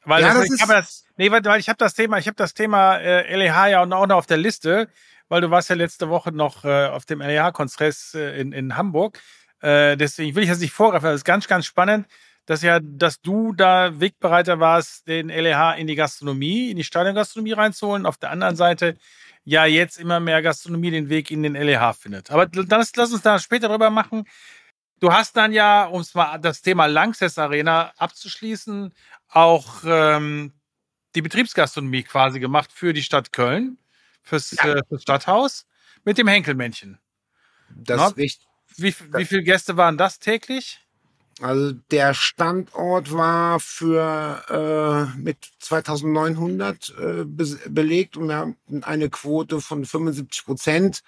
Speaker 2: Weil
Speaker 3: Ja,
Speaker 2: das, ich habe das, nee, weil, weil ich habe das Thema, ich habe das Thema äh, LEH ja auch noch auf der Liste, weil du warst ja letzte Woche noch äh, auf dem LEH-Kongress äh, in, in Hamburg. Äh, deswegen will ich das nicht vorgreifen. Das ist ganz, ganz spannend, dass ja, dass du da Wegbereiter warst, den LEH in die Gastronomie, in die Stadiongastronomie reinzuholen. Auf der anderen Seite ja jetzt immer mehr Gastronomie den Weg in den LEH findet. Aber das, lass uns da später drüber machen. Du hast dann ja, um mal das Thema Lanxess Arena abzuschließen, auch ähm, die Betriebsgastronomie quasi gemacht für die Stadt Köln, fürs,
Speaker 3: Ja.
Speaker 2: äh, fürs Stadthaus mit dem Henkelmännchen.
Speaker 3: Das ist richtig.
Speaker 2: Wie, wie viele Gäste waren das täglich?
Speaker 3: Also der Standort war für äh, mit 2900 äh, be belegt und wir haben eine Quote von 75 Prozent.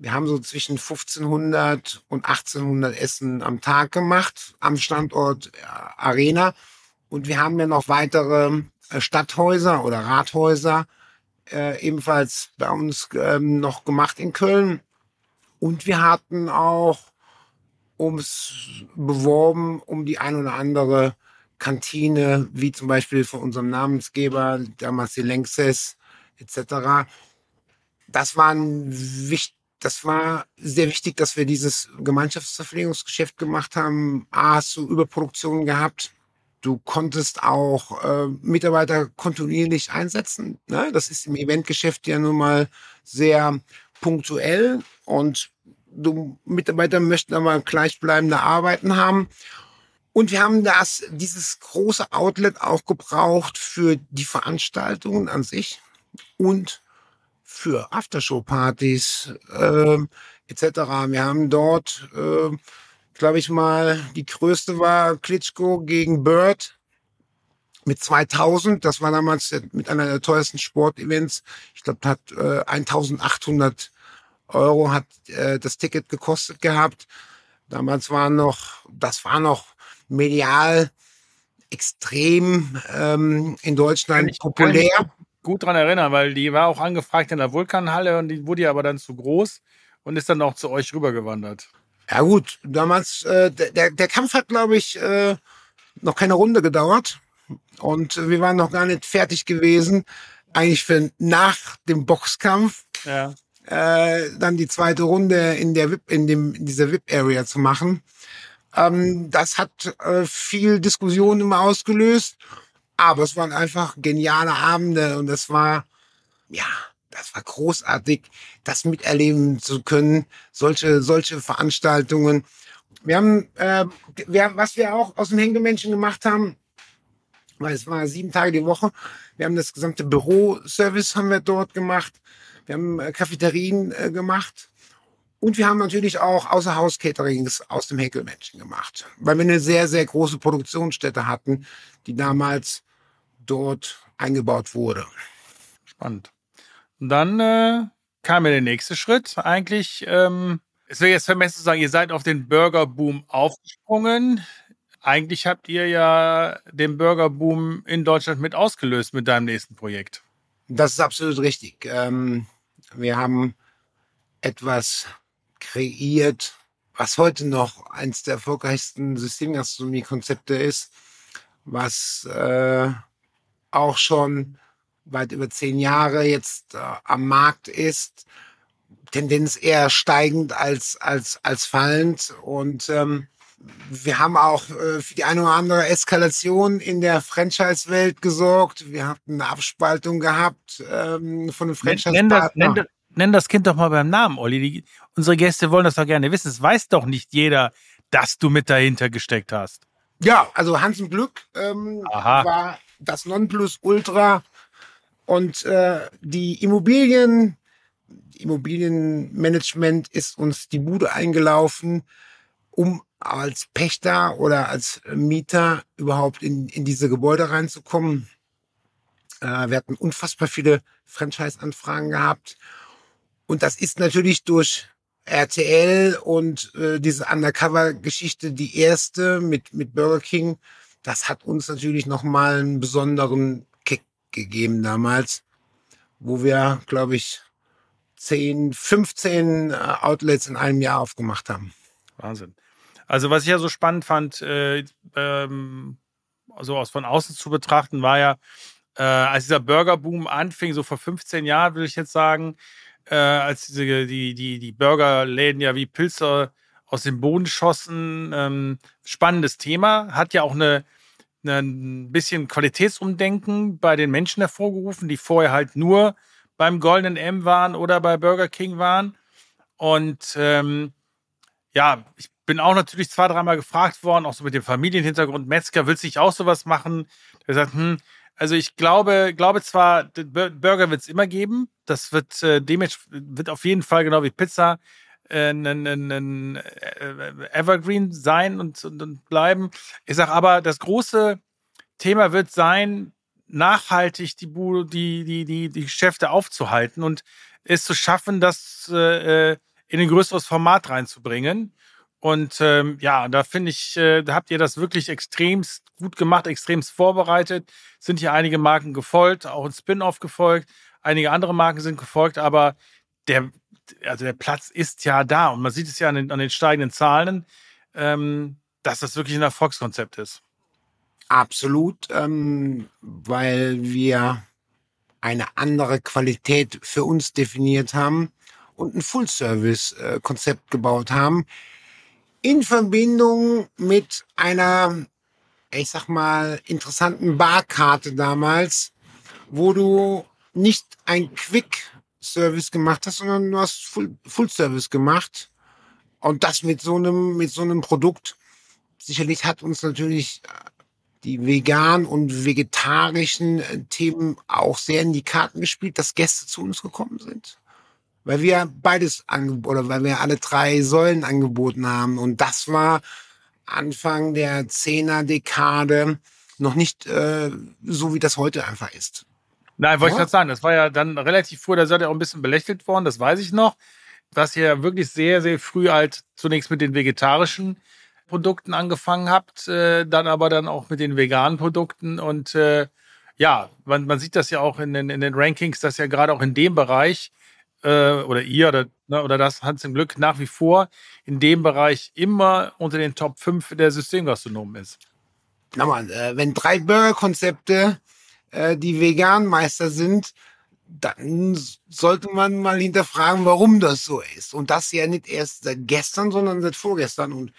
Speaker 3: Wir haben so zwischen 1500 und 1800 Essen am Tag gemacht am Standort äh, Arena. Und wir haben ja noch weitere äh, Stadthäuser oder Rathäuser äh, ebenfalls bei uns ähm, noch gemacht in Köln. Und wir hatten auch ums beworben um die ein oder andere Kantine, wie zum Beispiel von unserem Namensgeber, damals die Lanxess etc. Das war, ein wicht, das war sehr wichtig, dass wir dieses Gemeinschaftsverpflegungsgeschäft gemacht haben. A, hast du Überproduktion gehabt. Du konntest auch äh, Mitarbeiter kontinuierlich einsetzen. Ne? Das ist im Eventgeschäft ja nun mal sehr punktuell und du Mitarbeiter möchten aber gleichbleibende Arbeiten haben. Und wir haben das, dieses große Outlet auch gebraucht für die Veranstaltungen an sich und für Aftershow-Partys äh, etc. Wir haben dort, äh, glaube ich mal, die größte war Klitschko gegen Bird mit 2000. Das war damals mit einer der teuersten Sportevents. Ich glaube, hat äh, 1800 Euro hat äh, das Ticket gekostet gehabt. Damals war noch, das war noch medial extrem ähm, in Deutschland populär.
Speaker 2: Gut dran erinnern, weil die war auch angefragt in der Vulkanhalle und die wurde ja aber dann zu groß und ist dann auch zu euch rübergewandert.
Speaker 3: Ja gut, damals, äh, der, der Kampf hat, glaube ich, äh, noch keine Runde gedauert. Und wir waren noch gar nicht fertig gewesen, eigentlich für nach dem Boxkampf.
Speaker 2: Ja.
Speaker 3: Äh, dann die zweite Runde in der VIP, in dem in dieser VIP Area zu machen. Ähm, das hat äh, viel Diskussion immer ausgelöst, aber es waren einfach geniale Abende und es war ja, das war großartig, das miterleben zu können, solche solche Veranstaltungen. Wir haben, äh, wir, was wir auch aus dem Hängemenschen gemacht haben, weil es war sieben Tage die Woche. Wir haben das gesamte Büroservice haben wir dort gemacht. Wir haben äh, Cafeterien äh, gemacht. Und wir haben natürlich auch Außerhaus-Caterings aus dem Henkelmännchen gemacht, weil wir eine sehr, sehr große Produktionsstätte hatten, die damals dort eingebaut wurde.
Speaker 2: Spannend. Und dann äh, kam mir der nächste Schritt. Eigentlich, ähm, es wäre jetzt vermessen zu sagen, ihr seid auf den Burgerboom aufgesprungen. Eigentlich habt ihr ja den Burgerboom in Deutschland mit ausgelöst mit deinem nächsten Projekt.
Speaker 3: Das ist absolut richtig. Ähm, wir haben etwas kreiert, was heute noch eines der erfolgreichsten Systemgastronomie-Konzepte ist, was äh, auch schon weit über zehn Jahre jetzt äh, am Markt ist. Tendenz eher steigend als, als, als fallend. Und ähm, wir haben auch äh, für die eine oder andere Eskalation in der Franchise-Welt gesorgt. Wir hatten eine Abspaltung gehabt ähm, von einem Franchise-Partner.
Speaker 2: Nenn, nenn, nenn, das Kind doch mal beim Namen, Olli. Die, unsere Gäste wollen das doch gerne wissen. Es weiß doch nicht jeder, dass du mit dahinter gesteckt hast.
Speaker 3: Ja, also Hansen Glück ähm, war das Nonplusultra und äh, die Immobilien, Immobilienmanagement ist uns die Bude eingelaufen, um als Pächter oder als Mieter überhaupt in, in diese Gebäude reinzukommen. Äh, wir hatten unfassbar viele Franchise-Anfragen gehabt. Und das ist natürlich durch RTL und äh, diese Undercover-Geschichte die erste mit, mit Burger King. Das hat uns natürlich nochmal einen besonderen Kick gegeben damals, wo wir, glaube ich, 10, 15 äh, Outlets in einem Jahr aufgemacht haben.
Speaker 2: Wahnsinn. Also was ich ja so spannend fand, äh, ähm, also aus von außen zu betrachten, war ja, äh, als dieser Burgerboom anfing, so vor 15 Jahren, würde ich jetzt sagen, äh, als diese, die, die, die Burgerläden ja wie Pilze aus dem Boden schossen. Ähm, spannendes Thema, hat ja auch eine, eine, ein bisschen Qualitätsumdenken bei den Menschen hervorgerufen, die vorher halt nur beim Goldenen M waren oder bei Burger King waren. Und ähm, ja, ich bin auch natürlich zwei, dreimal gefragt worden, auch so mit dem Familienhintergrund. Metzger, willst du nicht auch sowas machen? Der sagt, hm, also ich glaube, glaube zwar, Burger wird es immer geben. Das wird äh, wird auf jeden Fall genau wie Pizza ein, ein, ein Evergreen sein und, und, und bleiben. Ich sage aber, das große Thema wird sein, nachhaltig die, die, die, die, die Geschäfte aufzuhalten und es zu schaffen, das äh, äh in ein größeres Format reinzubringen. Und ähm, ja, da finde ich, äh, da habt ihr das wirklich extremst gut gemacht, extremst vorbereitet. Sind hier einige Marken gefolgt, auch ein Spin-off gefolgt. Einige andere Marken sind gefolgt, aber der, also der Platz ist ja da und man sieht es ja an den, an den steigenden Zahlen, ähm, dass das wirklich ein Erfolgskonzept ist.
Speaker 3: Absolut, ähm, weil wir eine andere Qualität für uns definiert haben und ein Full-Service-Konzept gebaut haben in Verbindung mit einer, ich sag mal, interessanten Barkarte damals, wo du nicht ein Quick-Service gemacht hast, sondern du hast Full-Service gemacht. Und das mit so einem, mit so einem Produkt. Sicherlich hat uns natürlich äh, die vegan und vegetarischen äh, Themen auch sehr in die Karten gespielt, dass Gäste zu uns gekommen sind weil wir beides angeboten, oder weil wir alle drei Säulen angeboten haben. Und das war Anfang der Zehner-Dekade noch nicht äh, so, wie das heute einfach ist.
Speaker 2: Nein, wollte ja. ich gerade sagen, das war ja dann relativ früh, da seid ihr auch ein bisschen belächelt worden, das weiß ich noch, dass ihr wirklich sehr, sehr früh halt zunächst mit den vegetarischen Produkten angefangen habt, äh, dann aber dann auch mit den veganen Produkten und äh, ja, man, man sieht das ja auch in den, in den Rankings, dass ja gerade auch in dem Bereich äh, oder ihr oder, ne, oder das hat zum Glück nach wie vor in dem Bereich immer unter den Top 5 der Systemgastronomen ist.
Speaker 3: Na man, äh, wenn drei Burgerkonzepte äh, die Veganmeister sind, dann sollte man mal hinterfragen, warum das so ist. Und das ja nicht erst seit gestern, sondern seit vorgestern. Und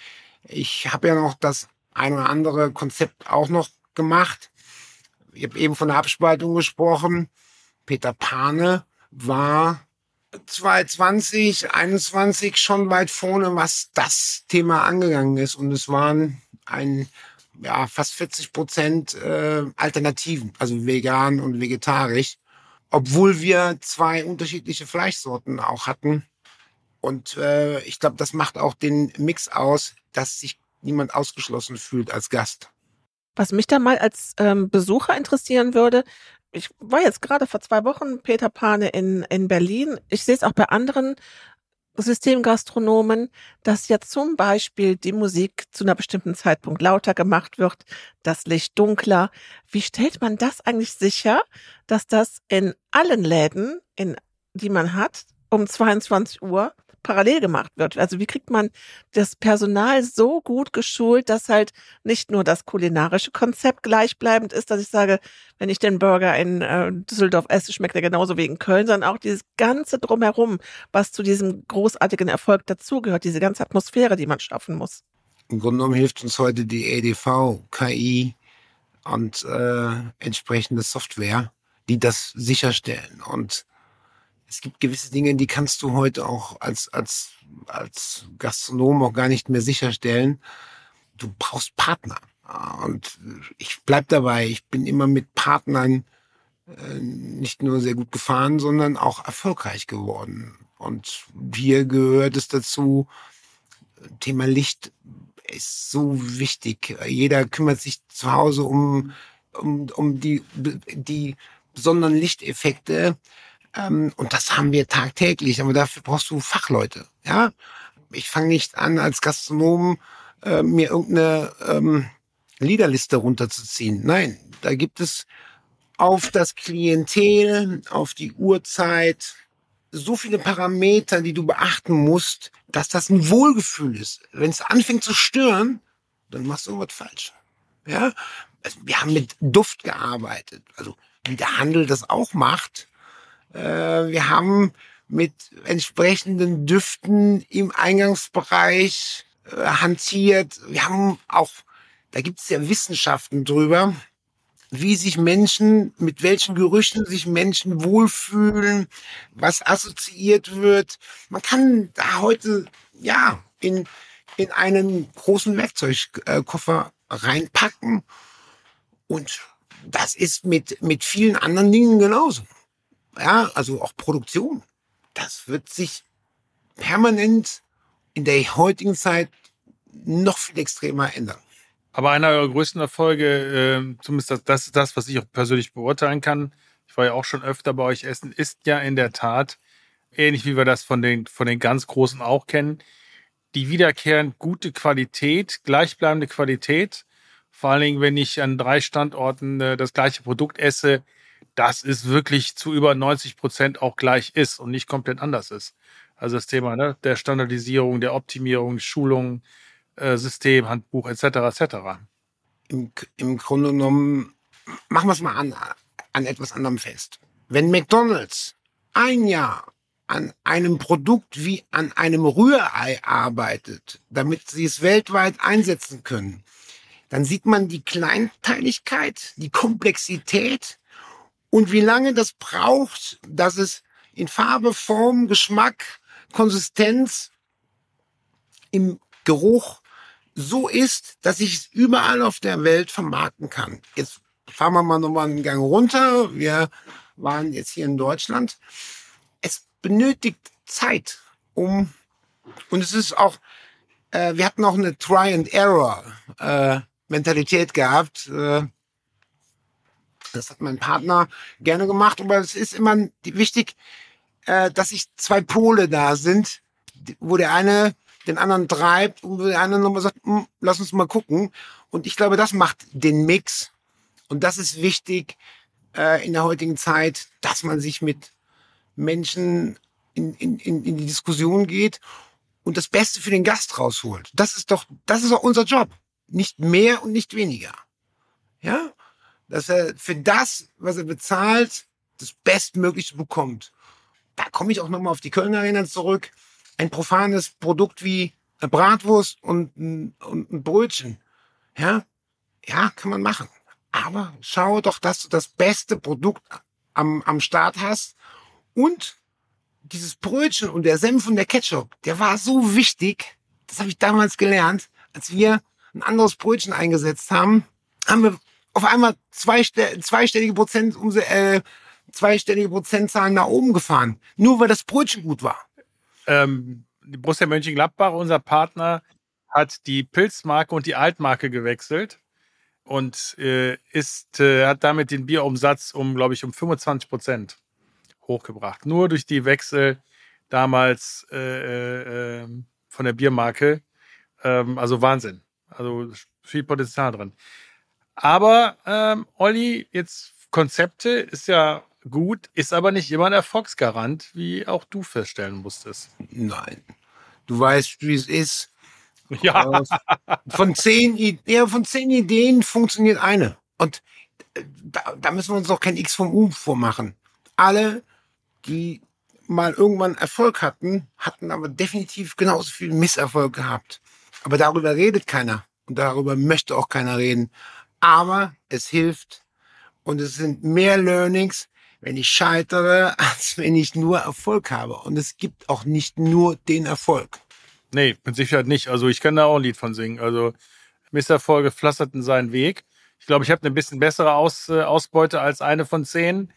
Speaker 3: ich habe ja noch das ein oder andere Konzept auch noch gemacht. Ich habe eben von der Abspaltung gesprochen. Peter Pane war 2020, 21 schon weit vorne, was das Thema angegangen ist. Und es waren ein, ja, fast 40 Prozent äh, Alternativen, also vegan und vegetarisch obwohl wir zwei unterschiedliche Fleischsorten auch hatten. Und äh, ich glaube, das macht auch den Mix aus, dass sich niemand ausgeschlossen fühlt als Gast.
Speaker 1: Was mich da mal als ähm, Besucher interessieren würde, ich war jetzt gerade vor zwei Wochen Peter Pane in, in Berlin. Ich sehe es auch bei anderen Systemgastronomen, dass ja zum Beispiel die Musik zu einer bestimmten Zeitpunkt lauter gemacht wird, das Licht dunkler. Wie stellt man das eigentlich sicher, dass das in allen Läden, in, die man hat, um 22 Uhr parallel gemacht wird. Also wie kriegt man das Personal so gut geschult, dass halt nicht nur das kulinarische Konzept gleichbleibend ist, dass ich sage, wenn ich den Burger in äh, Düsseldorf esse, schmeckt er genauso wie in Köln, sondern auch dieses ganze drumherum, was zu diesem großartigen Erfolg dazugehört, diese ganze Atmosphäre, die man schaffen muss.
Speaker 3: Im Grunde genommen hilft uns heute die EDV, KI und äh, entsprechende Software, die das sicherstellen. Und es gibt gewisse Dinge, die kannst du heute auch als, als, als Gastronom auch gar nicht mehr sicherstellen. Du brauchst Partner. Und ich bleib dabei, ich bin immer mit Partnern äh, nicht nur sehr gut gefahren, sondern auch erfolgreich geworden. Und hier gehört es dazu, Thema Licht ist so wichtig. Jeder kümmert sich zu Hause um, um, um die, die besonderen Lichteffekte. Ähm, und das haben wir tagtäglich, aber dafür brauchst du Fachleute. Ja, ich fange nicht an, als Gastronom äh, mir irgendeine ähm, Liederliste runterzuziehen. Nein, da gibt es auf das Klientel, auf die Uhrzeit, so viele Parameter, die du beachten musst, dass das ein Wohlgefühl ist. Wenn es anfängt zu stören, dann machst du irgendwas falsch. Ja, also wir haben mit Duft gearbeitet, also wie der Handel das auch macht. Äh, wir haben mit entsprechenden Düften im Eingangsbereich äh, hantiert. Wir haben auch, da gibt es ja Wissenschaften drüber, wie sich Menschen, mit welchen Gerüchen sich Menschen wohlfühlen, was assoziiert wird. Man kann da heute, ja, in, in einen großen Werkzeugkoffer reinpacken. Und das ist mit, mit vielen anderen Dingen genauso ja, also auch Produktion, das wird sich permanent in der heutigen Zeit noch viel extremer ändern.
Speaker 2: Aber einer eurer größten Erfolge, äh, zumindest das, das ist das, was ich auch persönlich beurteilen kann. Ich war ja auch schon öfter bei euch essen, ist ja in der Tat ähnlich wie wir das von den, von den ganz Großen auch kennen. Die wiederkehrend gute Qualität, gleichbleibende Qualität. Vor allen Dingen, wenn ich an drei Standorten äh, das gleiche Produkt esse, dass es wirklich zu über 90 Prozent auch gleich ist und nicht komplett anders ist. Also das Thema ne, der Standardisierung, der Optimierung, Schulung, äh, System, Handbuch etc. etc.
Speaker 3: Im, Im Grunde genommen machen wir es mal an, an etwas anderem fest. Wenn McDonald's ein Jahr an einem Produkt wie an einem Rührei arbeitet, damit sie es weltweit einsetzen können, dann sieht man die Kleinteiligkeit, die Komplexität und wie lange das braucht, dass es in Farbe, Form, Geschmack, Konsistenz, im Geruch so ist, dass ich es überall auf der Welt vermarkten kann. Jetzt fahren wir mal nochmal einen Gang runter. Wir waren jetzt hier in Deutschland. Es benötigt Zeit, um, und es ist auch, äh, wir hatten auch eine Try and Error äh, Mentalität gehabt. Äh, das hat mein Partner gerne gemacht, aber es ist immer wichtig, äh, dass sich zwei Pole da sind, wo der eine den anderen treibt und wo der andere nochmal sagt, hm, lass uns mal gucken. Und ich glaube, das macht den Mix. Und das ist wichtig äh, in der heutigen Zeit, dass man sich mit Menschen in, in, in die Diskussion geht und das Beste für den Gast rausholt. Das ist doch, das ist doch unser Job. Nicht mehr und nicht weniger. Ja? Dass er für das, was er bezahlt, das Bestmögliche bekommt. Da komme ich auch nochmal auf die Kölner Arena zurück. Ein profanes Produkt wie eine Bratwurst und ein, und ein Brötchen. Ja? Ja, kann man machen. Aber schau doch, dass du das beste Produkt am, am Start hast und dieses Brötchen und der Senf und der Ketchup, der war so wichtig. Das habe ich damals gelernt, als wir ein anderes Brötchen eingesetzt haben, haben wir auf einmal zwei, zweistellige Prozent, äh, zweistellige Prozentzahlen nach oben gefahren. Nur weil das Brötchen gut war.
Speaker 2: Ähm, die Borussia Mönchengladbach, unser Partner, hat die Pilzmarke und die Altmarke gewechselt und äh, ist, äh, hat damit den Bierumsatz um, glaube ich, um 25 Prozent hochgebracht. Nur durch die Wechsel damals äh, äh, von der Biermarke. Ähm, also Wahnsinn. Also viel Potenzial drin. Aber ähm, Olli, jetzt Konzepte ist ja gut, ist aber nicht immer ein Erfolgsgarant, wie auch du feststellen musstest.
Speaker 3: Nein. Du weißt, wie es ist.
Speaker 2: Ja.
Speaker 3: Von zehn, ja, von zehn Ideen funktioniert eine. Und äh, da, da müssen wir uns doch kein X vom U vormachen. Alle die mal irgendwann Erfolg hatten, hatten aber definitiv genauso viel Misserfolg gehabt. Aber darüber redet keiner und darüber möchte auch keiner reden. Aber es hilft und es sind mehr Learnings, wenn ich scheitere, als wenn ich nur Erfolg habe. Und es gibt auch nicht nur den Erfolg.
Speaker 2: Nee, mit Sicherheit nicht. Also ich kann da auch ein Lied von singen. Also Misserfolge pflasterten seinen Weg. Ich glaube, ich habe eine bisschen bessere Aus, äh, Ausbeute als eine von zehn.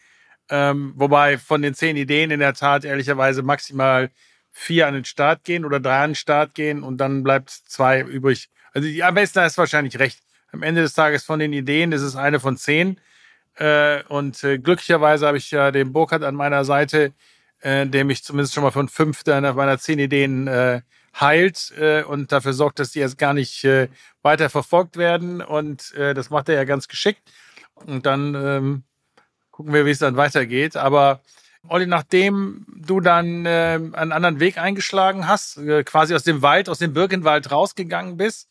Speaker 2: Ähm, wobei von den zehn Ideen in der Tat ehrlicherweise maximal vier an den Start gehen oder drei an den Start gehen und dann bleibt zwei übrig. Also die, am besten ist wahrscheinlich recht. Am Ende des Tages von den Ideen ist es eine von zehn. Äh, und äh, glücklicherweise habe ich ja den Burkhardt an meiner Seite, äh, der mich zumindest schon mal von fünf meiner zehn Ideen heilt und dafür sorgt, dass die jetzt gar nicht weiter verfolgt werden. Und das macht er ja ganz geschickt. Und dann ähm, gucken wir, wie es dann weitergeht. Aber Olli, nachdem du dann äh, einen anderen Weg eingeschlagen hast, quasi aus dem Wald, aus dem Birkenwald rausgegangen bist,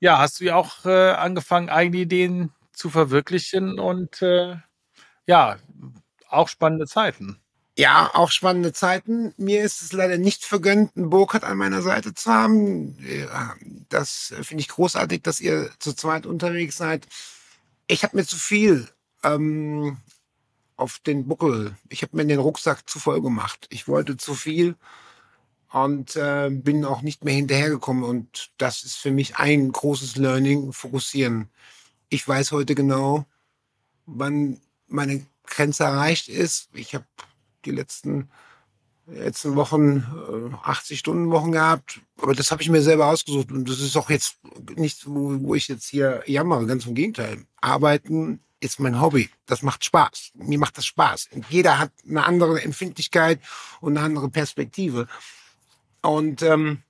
Speaker 2: ja, hast du ja auch äh, angefangen, eigene Ideen zu verwirklichen und äh, ja, auch spannende Zeiten.
Speaker 3: Ja, auch spannende Zeiten. Mir ist es leider nicht vergönnt, einen Burkhardt an meiner Seite zu haben. Das finde ich großartig, dass ihr zu zweit unterwegs seid. Ich habe mir zu viel ähm, auf den Buckel. Ich habe mir den Rucksack zu voll gemacht. Ich wollte zu viel und äh, bin auch nicht mehr hinterhergekommen. Und das ist für mich ein großes Learning, fokussieren. Ich weiß heute genau, wann meine Grenze erreicht ist. Ich habe die letzten letzten Wochen äh, 80 Stunden Wochen gehabt, aber das habe ich mir selber ausgesucht und das ist auch jetzt nichts, wo, wo ich jetzt hier jammere, ganz im Gegenteil. Arbeiten ist mein Hobby. Das macht Spaß. Mir macht das Spaß. Und jeder hat eine andere Empfindlichkeit und eine andere Perspektive. Und ähm,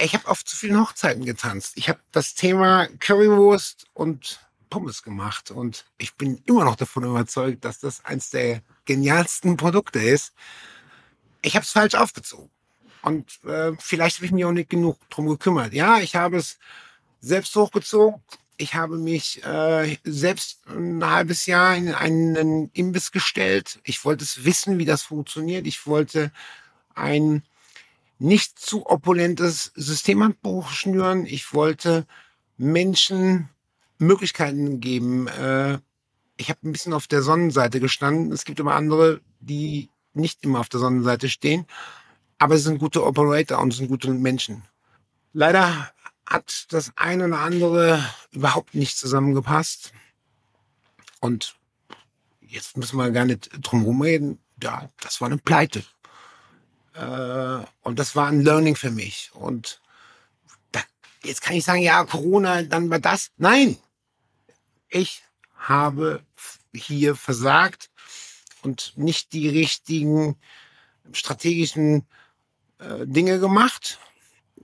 Speaker 3: ich habe auf zu vielen Hochzeiten getanzt. Ich habe das Thema Currywurst und Pommes gemacht und ich bin immer noch davon überzeugt, dass das eins der genialsten Produkte ist. Ich habe es falsch aufgezogen und äh, vielleicht habe ich mich auch nicht genug drum gekümmert. Ja, ich habe es selbst hochgezogen, ich habe mich äh, selbst ein halbes Jahr in einen Imbiss gestellt. Ich wollte es wissen, wie das funktioniert. Ich wollte ein nicht zu opulentes Systemhandbuch schnüren. Ich wollte Menschen Möglichkeiten geben. Äh, ich habe ein bisschen auf der Sonnenseite gestanden. Es gibt immer andere, die nicht immer auf der Sonnenseite stehen. Aber es sind gute Operator und es sind gute Menschen. Leider hat das eine oder andere überhaupt nicht zusammengepasst. Und jetzt müssen wir gar nicht drum rumreden. Ja, das war eine Pleite. Äh, und das war ein Learning für mich. Und da, jetzt kann ich sagen, ja, Corona, dann war das. Nein, ich habe hier versagt und nicht die richtigen strategischen äh, Dinge gemacht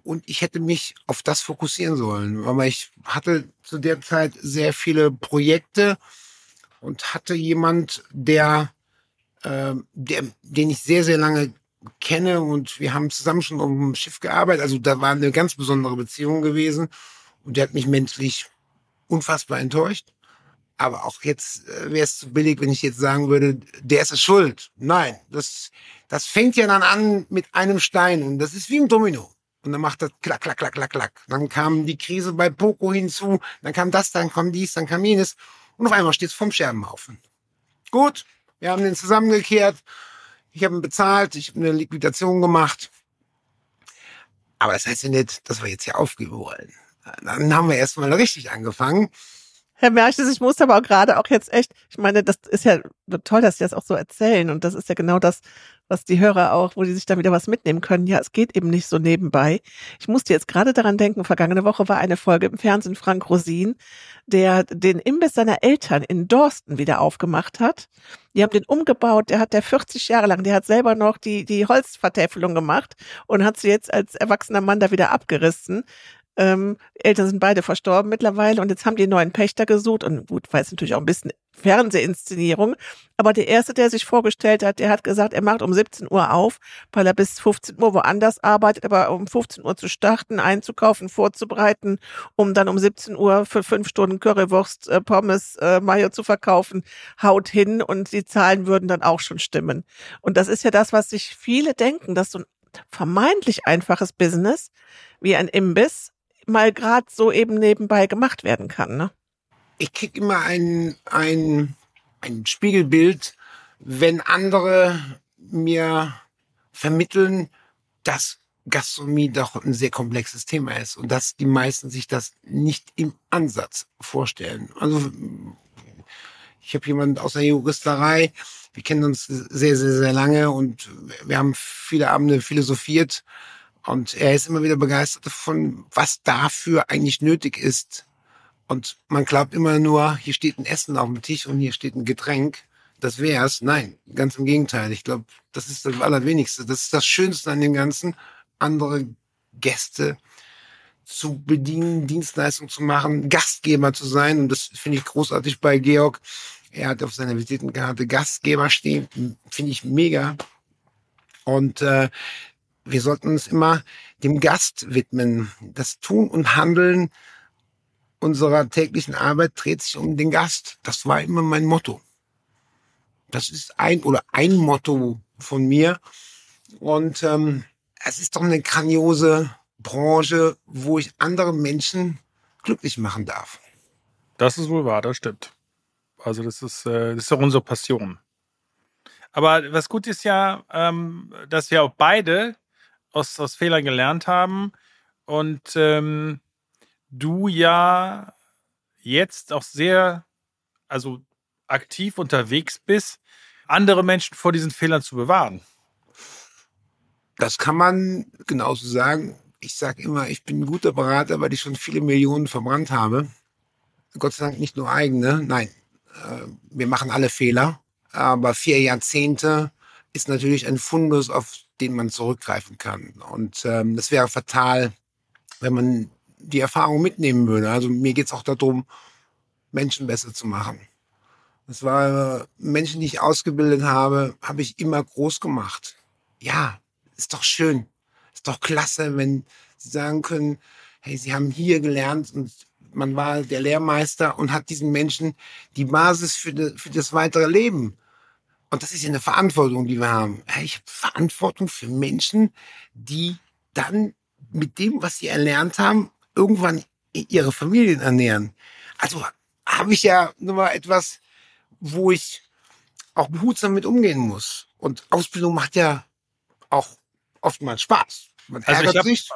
Speaker 3: und ich hätte mich auf das fokussieren sollen. Aber ich hatte zu der Zeit sehr viele Projekte und hatte jemand, der, äh, der den ich sehr, sehr lange kenne und wir haben zusammen schon auf dem Schiff gearbeitet. Also da war eine ganz besondere Beziehung gewesen und der hat mich menschlich unfassbar enttäuscht. Aber auch jetzt äh, wäre es zu billig, wenn ich jetzt sagen würde, der ist es schuld. Nein, das, das fängt ja dann an mit einem Stein und das ist wie ein Domino. Und dann macht das klack, klack, klack, klack, klack. Dann kam die Krise bei Poco hinzu, dann kam das, dann kam dies, dann kam jenes. Und auf einmal steht es vom Scherbenhaufen. Gut, wir haben den zusammengekehrt. Ich habe ihn bezahlt, ich habe eine Liquidation gemacht. Aber das heißt ja nicht, dass wir jetzt hier aufgeben wollen. Dann haben wir erstmal richtig angefangen.
Speaker 1: Herr Merches, ich muss aber auch gerade auch jetzt echt, ich meine, das ist ja toll, dass Sie das auch so erzählen und das ist ja genau das, was die Hörer auch, wo die sich da wieder was mitnehmen können. Ja, es geht eben nicht so nebenbei. Ich musste jetzt gerade daran denken, vergangene Woche war eine Folge im Fernsehen Frank Rosin, der den Imbiss seiner Eltern in Dorsten wieder aufgemacht hat. Die haben den umgebaut, der hat der 40 Jahre lang, der hat selber noch die, die Holzvertäfelung gemacht und hat sie jetzt als erwachsener Mann da wieder abgerissen. Ähm, Eltern sind beide verstorben mittlerweile und jetzt haben die neuen Pächter gesucht und gut, weil es natürlich auch ein bisschen Fernsehinszenierung. Aber der erste, der sich vorgestellt hat, der hat gesagt, er macht um 17 Uhr auf, weil er bis 15 Uhr woanders arbeitet, aber um 15 Uhr zu starten, einzukaufen, vorzubereiten, um dann um 17 Uhr für fünf Stunden Currywurst, äh, Pommes, äh, Mayo zu verkaufen, haut hin und die Zahlen würden dann auch schon stimmen. Und das ist ja das, was sich viele denken, dass so ein vermeintlich einfaches Business wie ein Imbiss mal gerade so eben nebenbei gemacht werden kann. Ne?
Speaker 3: Ich krieg immer ein, ein, ein Spiegelbild, wenn andere mir vermitteln, dass Gastronomie doch ein sehr komplexes Thema ist und dass die meisten sich das nicht im Ansatz vorstellen. Also ich habe jemanden aus der Juristerei, wir kennen uns sehr, sehr, sehr lange und wir haben viele Abende philosophiert und er ist immer wieder begeistert davon, was dafür eigentlich nötig ist. Und man glaubt immer nur, hier steht ein Essen auf dem Tisch und hier steht ein Getränk. Das wär's. Nein, ganz im Gegenteil. Ich glaube, das ist das Allerwenigste. Das ist das Schönste an dem Ganzen, andere Gäste zu bedienen, Dienstleistung zu machen, Gastgeber zu sein. Und das finde ich großartig bei Georg. Er hat auf seiner Visitenkarte Gastgeber stehen. Finde ich mega. Und äh, wir sollten uns immer dem Gast widmen. Das Tun und Handeln unserer täglichen Arbeit dreht sich um den Gast. Das war immer mein Motto. Das ist ein oder ein Motto von mir. Und ähm, es ist doch eine grandiose Branche, wo ich andere Menschen glücklich machen darf.
Speaker 2: Das ist wohl wahr, das stimmt. Also das ist, äh, das ist auch unsere Passion. Aber was gut ist ja, ähm, dass wir auch beide aus, aus Fehlern gelernt haben und ähm, du ja jetzt auch sehr, also aktiv unterwegs bist, andere Menschen vor diesen Fehlern zu bewahren.
Speaker 3: Das kann man genauso sagen. Ich sage immer, ich bin ein guter Berater, weil ich schon viele Millionen verbrannt habe. Gott sei Dank nicht nur eigene. Nein, äh, wir machen alle Fehler. Aber vier Jahrzehnte ist natürlich ein Fundus, auf den man zurückgreifen kann. Und ähm, das wäre fatal, wenn man die Erfahrung mitnehmen würde. Also mir geht's auch darum, Menschen besser zu machen. Das war Menschen, die ich ausgebildet habe, habe ich immer groß gemacht. Ja, ist doch schön, ist doch klasse, wenn sie sagen können, hey, sie haben hier gelernt und man war der Lehrmeister und hat diesen Menschen die Basis für, für das weitere Leben und das ist ja eine Verantwortung, die wir haben. Ich habe Verantwortung für Menschen, die dann mit dem, was sie erlernt haben, irgendwann ihre Familien ernähren. Also habe ich ja nur mal etwas, wo ich auch behutsam mit umgehen muss. Und Ausbildung macht ja auch oftmals Spaß.
Speaker 2: Man also ärgert also sich.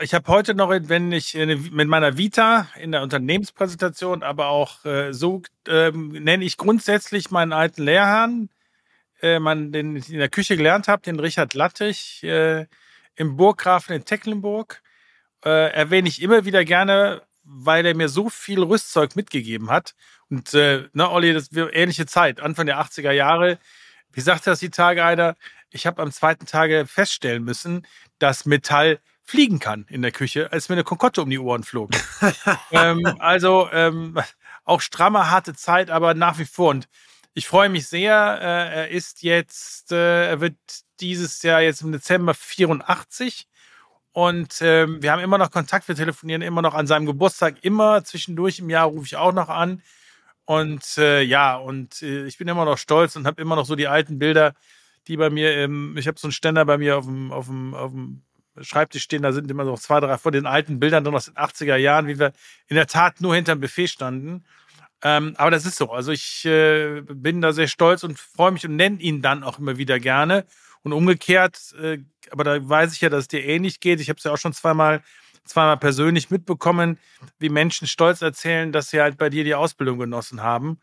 Speaker 2: Ich habe heute noch, wenn ich mit meiner Vita in der Unternehmenspräsentation, aber auch äh, so ähm, nenne ich grundsätzlich meinen alten Lehrherrn, äh, man den ich in der Küche gelernt habe, den Richard Lattig äh, im Burggrafen in Tecklenburg, äh, erwähne ich immer wieder gerne, weil er mir so viel Rüstzeug mitgegeben hat. Und äh, ne, Olli, das wird ähnliche Zeit, Anfang der 80er Jahre. Wie sagte das die Tage einer? Ich habe am zweiten Tage feststellen müssen, dass Metall fliegen kann in der Küche, als mir eine Konkotte um die Ohren flog. ähm, also ähm, auch stramme, harte Zeit, aber nach wie vor. Und ich freue mich sehr. Äh, er ist jetzt, äh, er wird dieses Jahr jetzt im Dezember 84. Und ähm, wir haben immer noch Kontakt, wir telefonieren immer noch an seinem Geburtstag, immer zwischendurch im Jahr rufe ich auch noch an. Und äh, ja, und äh, ich bin immer noch stolz und habe immer noch so die alten Bilder, die bei mir, im, ich habe so einen Ständer bei mir auf dem, auf dem, auf dem Schreibtisch stehen, da sind immer noch zwei, drei von den alten Bildern dann aus den 80er Jahren, wie wir in der Tat nur hinterm Buffet standen. Ähm, aber das ist so. Also ich äh, bin da sehr stolz und freue mich und nenne ihn dann auch immer wieder gerne. Und umgekehrt, äh, aber da weiß ich ja, dass es dir ähnlich geht. Ich habe es ja auch schon zweimal, zweimal persönlich mitbekommen, wie Menschen stolz erzählen, dass sie halt bei dir die Ausbildung genossen haben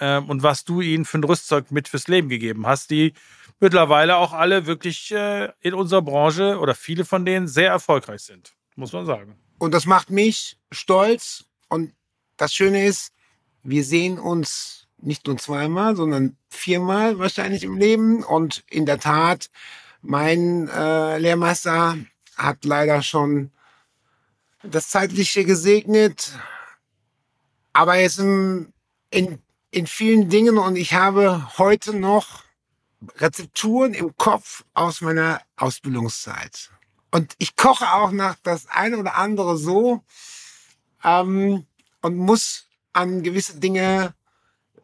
Speaker 2: ähm, und was du ihnen für ein Rüstzeug mit fürs Leben gegeben hast, die mittlerweile auch alle wirklich äh, in unserer Branche oder viele von denen sehr erfolgreich sind, muss man sagen.
Speaker 3: Und das macht mich stolz. Und das Schöne ist, wir sehen uns nicht nur zweimal, sondern viermal wahrscheinlich im Leben. Und in der Tat, mein äh, Lehrmeister hat leider schon das Zeitliche gesegnet. Aber er ist in, in, in vielen Dingen und ich habe heute noch Rezepturen im Kopf aus meiner Ausbildungszeit. Und ich koche auch nach das eine oder andere so ähm, und muss an gewisse Dinge,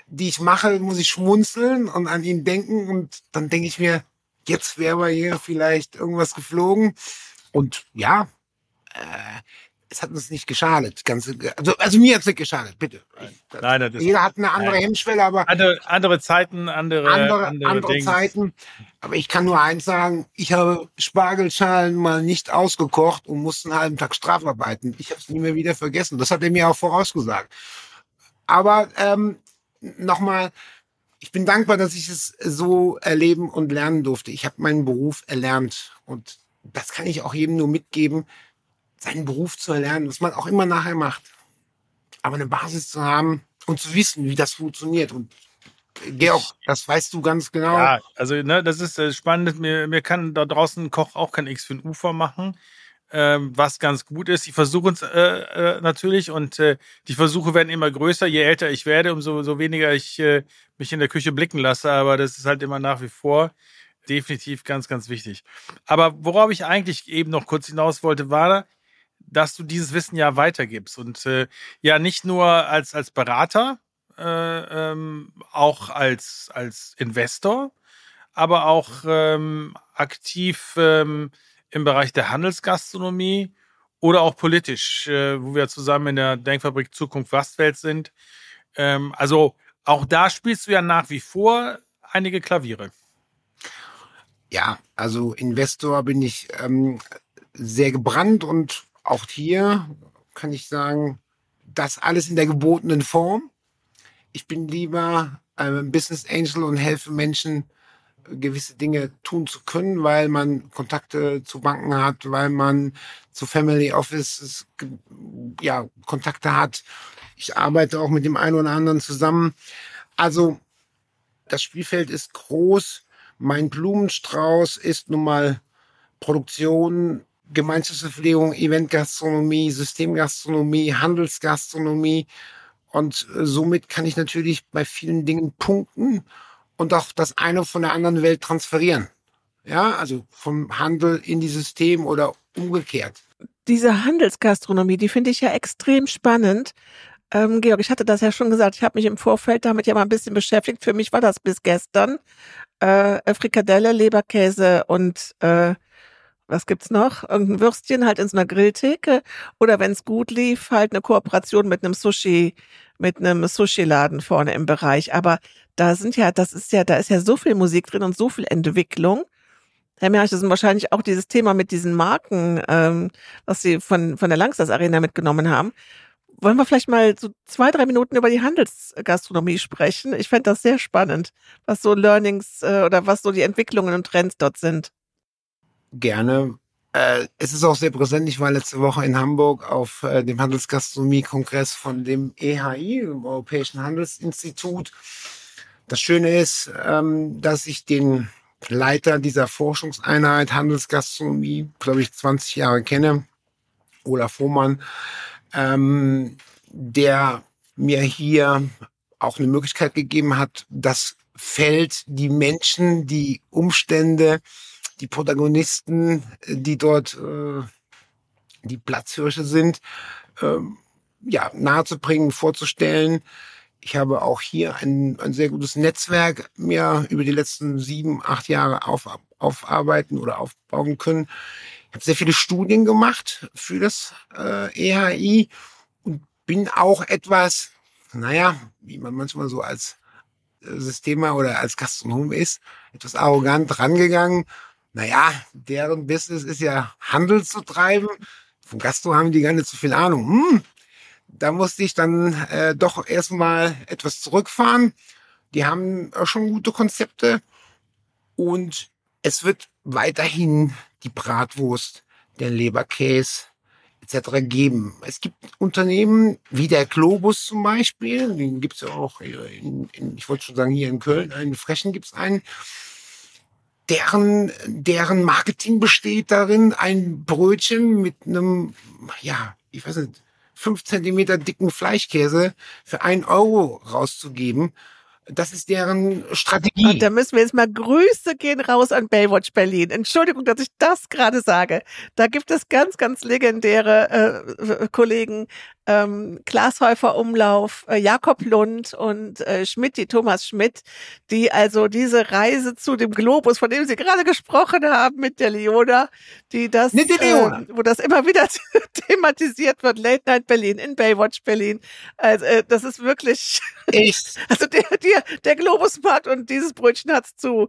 Speaker 3: die ich mache, muss ich schmunzeln und an ihn denken. Und dann denke ich mir, jetzt wäre bei hier vielleicht irgendwas geflogen. Und ja, äh, es hat uns nicht geschadet. Ganz, also, also mir hat es nicht geschadet, bitte.
Speaker 2: Nein, das
Speaker 3: jeder hat eine andere nein. Hemmschwelle, aber
Speaker 2: andere, andere Zeiten, andere,
Speaker 3: andere, andere, andere Zeiten. Aber ich kann nur eins sagen, ich habe Spargelschalen mal nicht ausgekocht und musste einen halben Tag strafarbeiten. Ich habe es nie mehr wieder vergessen. Das hat er mir auch vorausgesagt. Aber ähm, nochmal, ich bin dankbar, dass ich es so erleben und lernen durfte. Ich habe meinen Beruf erlernt und das kann ich auch jedem nur mitgeben, seinen Beruf zu erlernen, was man auch immer nachher macht. Aber eine Basis zu haben und zu wissen, wie das funktioniert. Und Georg, das weißt du ganz genau.
Speaker 2: Ja, also ne, das ist äh, spannend. Mir, mir kann da draußen ein Koch auch kein X für ein Ufer machen ähm, was ganz gut ist. Ich versuche es äh, äh, natürlich und äh, die Versuche werden immer größer. Je älter ich werde, umso so weniger ich äh, mich in der Küche blicken lasse. Aber das ist halt immer nach wie vor definitiv ganz, ganz wichtig. Aber worauf ich eigentlich eben noch kurz hinaus wollte, war, dass du dieses Wissen ja weitergibst und äh, ja nicht nur als als Berater, äh, ähm, auch als als Investor, aber auch ähm, aktiv ähm, im Bereich der Handelsgastronomie oder auch politisch, äh, wo wir zusammen in der Denkfabrik Zukunft Westwelt sind. Ähm, also auch da spielst du ja nach wie vor einige Klaviere.
Speaker 3: Ja, also Investor bin ich ähm, sehr gebrannt und auch hier kann ich sagen, das alles in der gebotenen Form. Ich bin lieber äh, Business Angel und helfe Menschen gewisse Dinge tun zu können, weil man Kontakte zu Banken hat, weil man zu Family Offices ja Kontakte hat. Ich arbeite auch mit dem einen oder anderen zusammen. Also das Spielfeld ist groß. Mein Blumenstrauß ist nun mal Produktion, Gemeinschaftsverpflegung, Eventgastronomie, Systemgastronomie, Handelsgastronomie. Und somit kann ich natürlich bei vielen Dingen punkten und auch das eine von der anderen Welt transferieren. Ja, also vom Handel in die System oder umgekehrt.
Speaker 1: Diese Handelsgastronomie, die finde ich ja extrem spannend. Ähm, Georg, ich hatte das ja schon gesagt, ich habe mich im Vorfeld damit ja mal ein bisschen beschäftigt. Für mich war das bis gestern. Äh, Frikadelle, Leberkäse und äh, was gibt's noch? Irgendein Würstchen halt in so einer Grilltheke oder wenn es gut lief, halt eine Kooperation mit einem Sushi, mit einem Sushi-Laden vorne im Bereich. Aber da sind ja, das ist ja, da ist ja so viel Musik drin und so viel Entwicklung. Herr Merch, das ist wahrscheinlich auch dieses Thema mit diesen Marken, ähm, was Sie von, von der Langsas Arena mitgenommen haben. Wollen wir vielleicht mal so zwei, drei Minuten über die Handelsgastronomie sprechen? Ich fände das sehr spannend, was so Learnings äh, oder was so die Entwicklungen und Trends dort sind
Speaker 3: gerne. Äh, es ist auch sehr präsent. Ich war letzte Woche in Hamburg auf äh, dem Handelsgastronomie-Kongress von dem EHI, dem Europäischen Handelsinstitut. Das Schöne ist, ähm, dass ich den Leiter dieser Forschungseinheit Handelsgastronomie, glaube ich, 20 Jahre kenne, Olaf Hohmann, ähm, der mir hier auch eine Möglichkeit gegeben hat, das Feld, die Menschen, die Umstände, die Protagonisten, die dort äh, die Platzhirsche sind, ähm, ja, nahezubringen, vorzustellen. Ich habe auch hier ein, ein sehr gutes Netzwerk mir über die letzten sieben, acht Jahre auf, aufarbeiten oder aufbauen können. Ich habe sehr viele Studien gemacht für das äh, EHI und bin auch etwas, naja, wie man manchmal so als äh, Systemer oder als Gastronom ist, etwas arrogant rangegangen. Naja, deren Business ist ja Handel zu treiben. Vom Gastro haben die gar nicht so viel Ahnung. Hm, da musste ich dann äh, doch erstmal etwas zurückfahren. Die haben schon gute Konzepte und es wird weiterhin die Bratwurst, der Leberkäse etc. geben. Es gibt Unternehmen wie der Globus zum Beispiel, den gibt es ja auch, in, in, ich wollte schon sagen, hier in Köln, in Frechen gibt es einen, deren, deren Marketing besteht darin, ein Brötchen mit einem, ja, ich weiß nicht, fünf Zentimeter dicken Fleischkäse für ein Euro rauszugeben. Das ist deren Strategie.
Speaker 1: Und da müssen wir jetzt mal Grüße gehen raus an Baywatch Berlin. Entschuldigung, dass ich das gerade sage. Da gibt es ganz, ganz legendäre äh, Kollegen, ähm, Glashäufer Umlauf, äh, Jakob Lund und äh, Schmidt, die Thomas Schmidt, die also diese Reise zu dem Globus, von dem Sie gerade gesprochen haben mit der Leona, die das,
Speaker 3: die.
Speaker 1: Äh, wo das immer wieder thematisiert wird, Late Night Berlin, in Baywatch Berlin. Also äh, das ist wirklich, also der, der, der Globusmarkt und dieses Brötchen hat's zu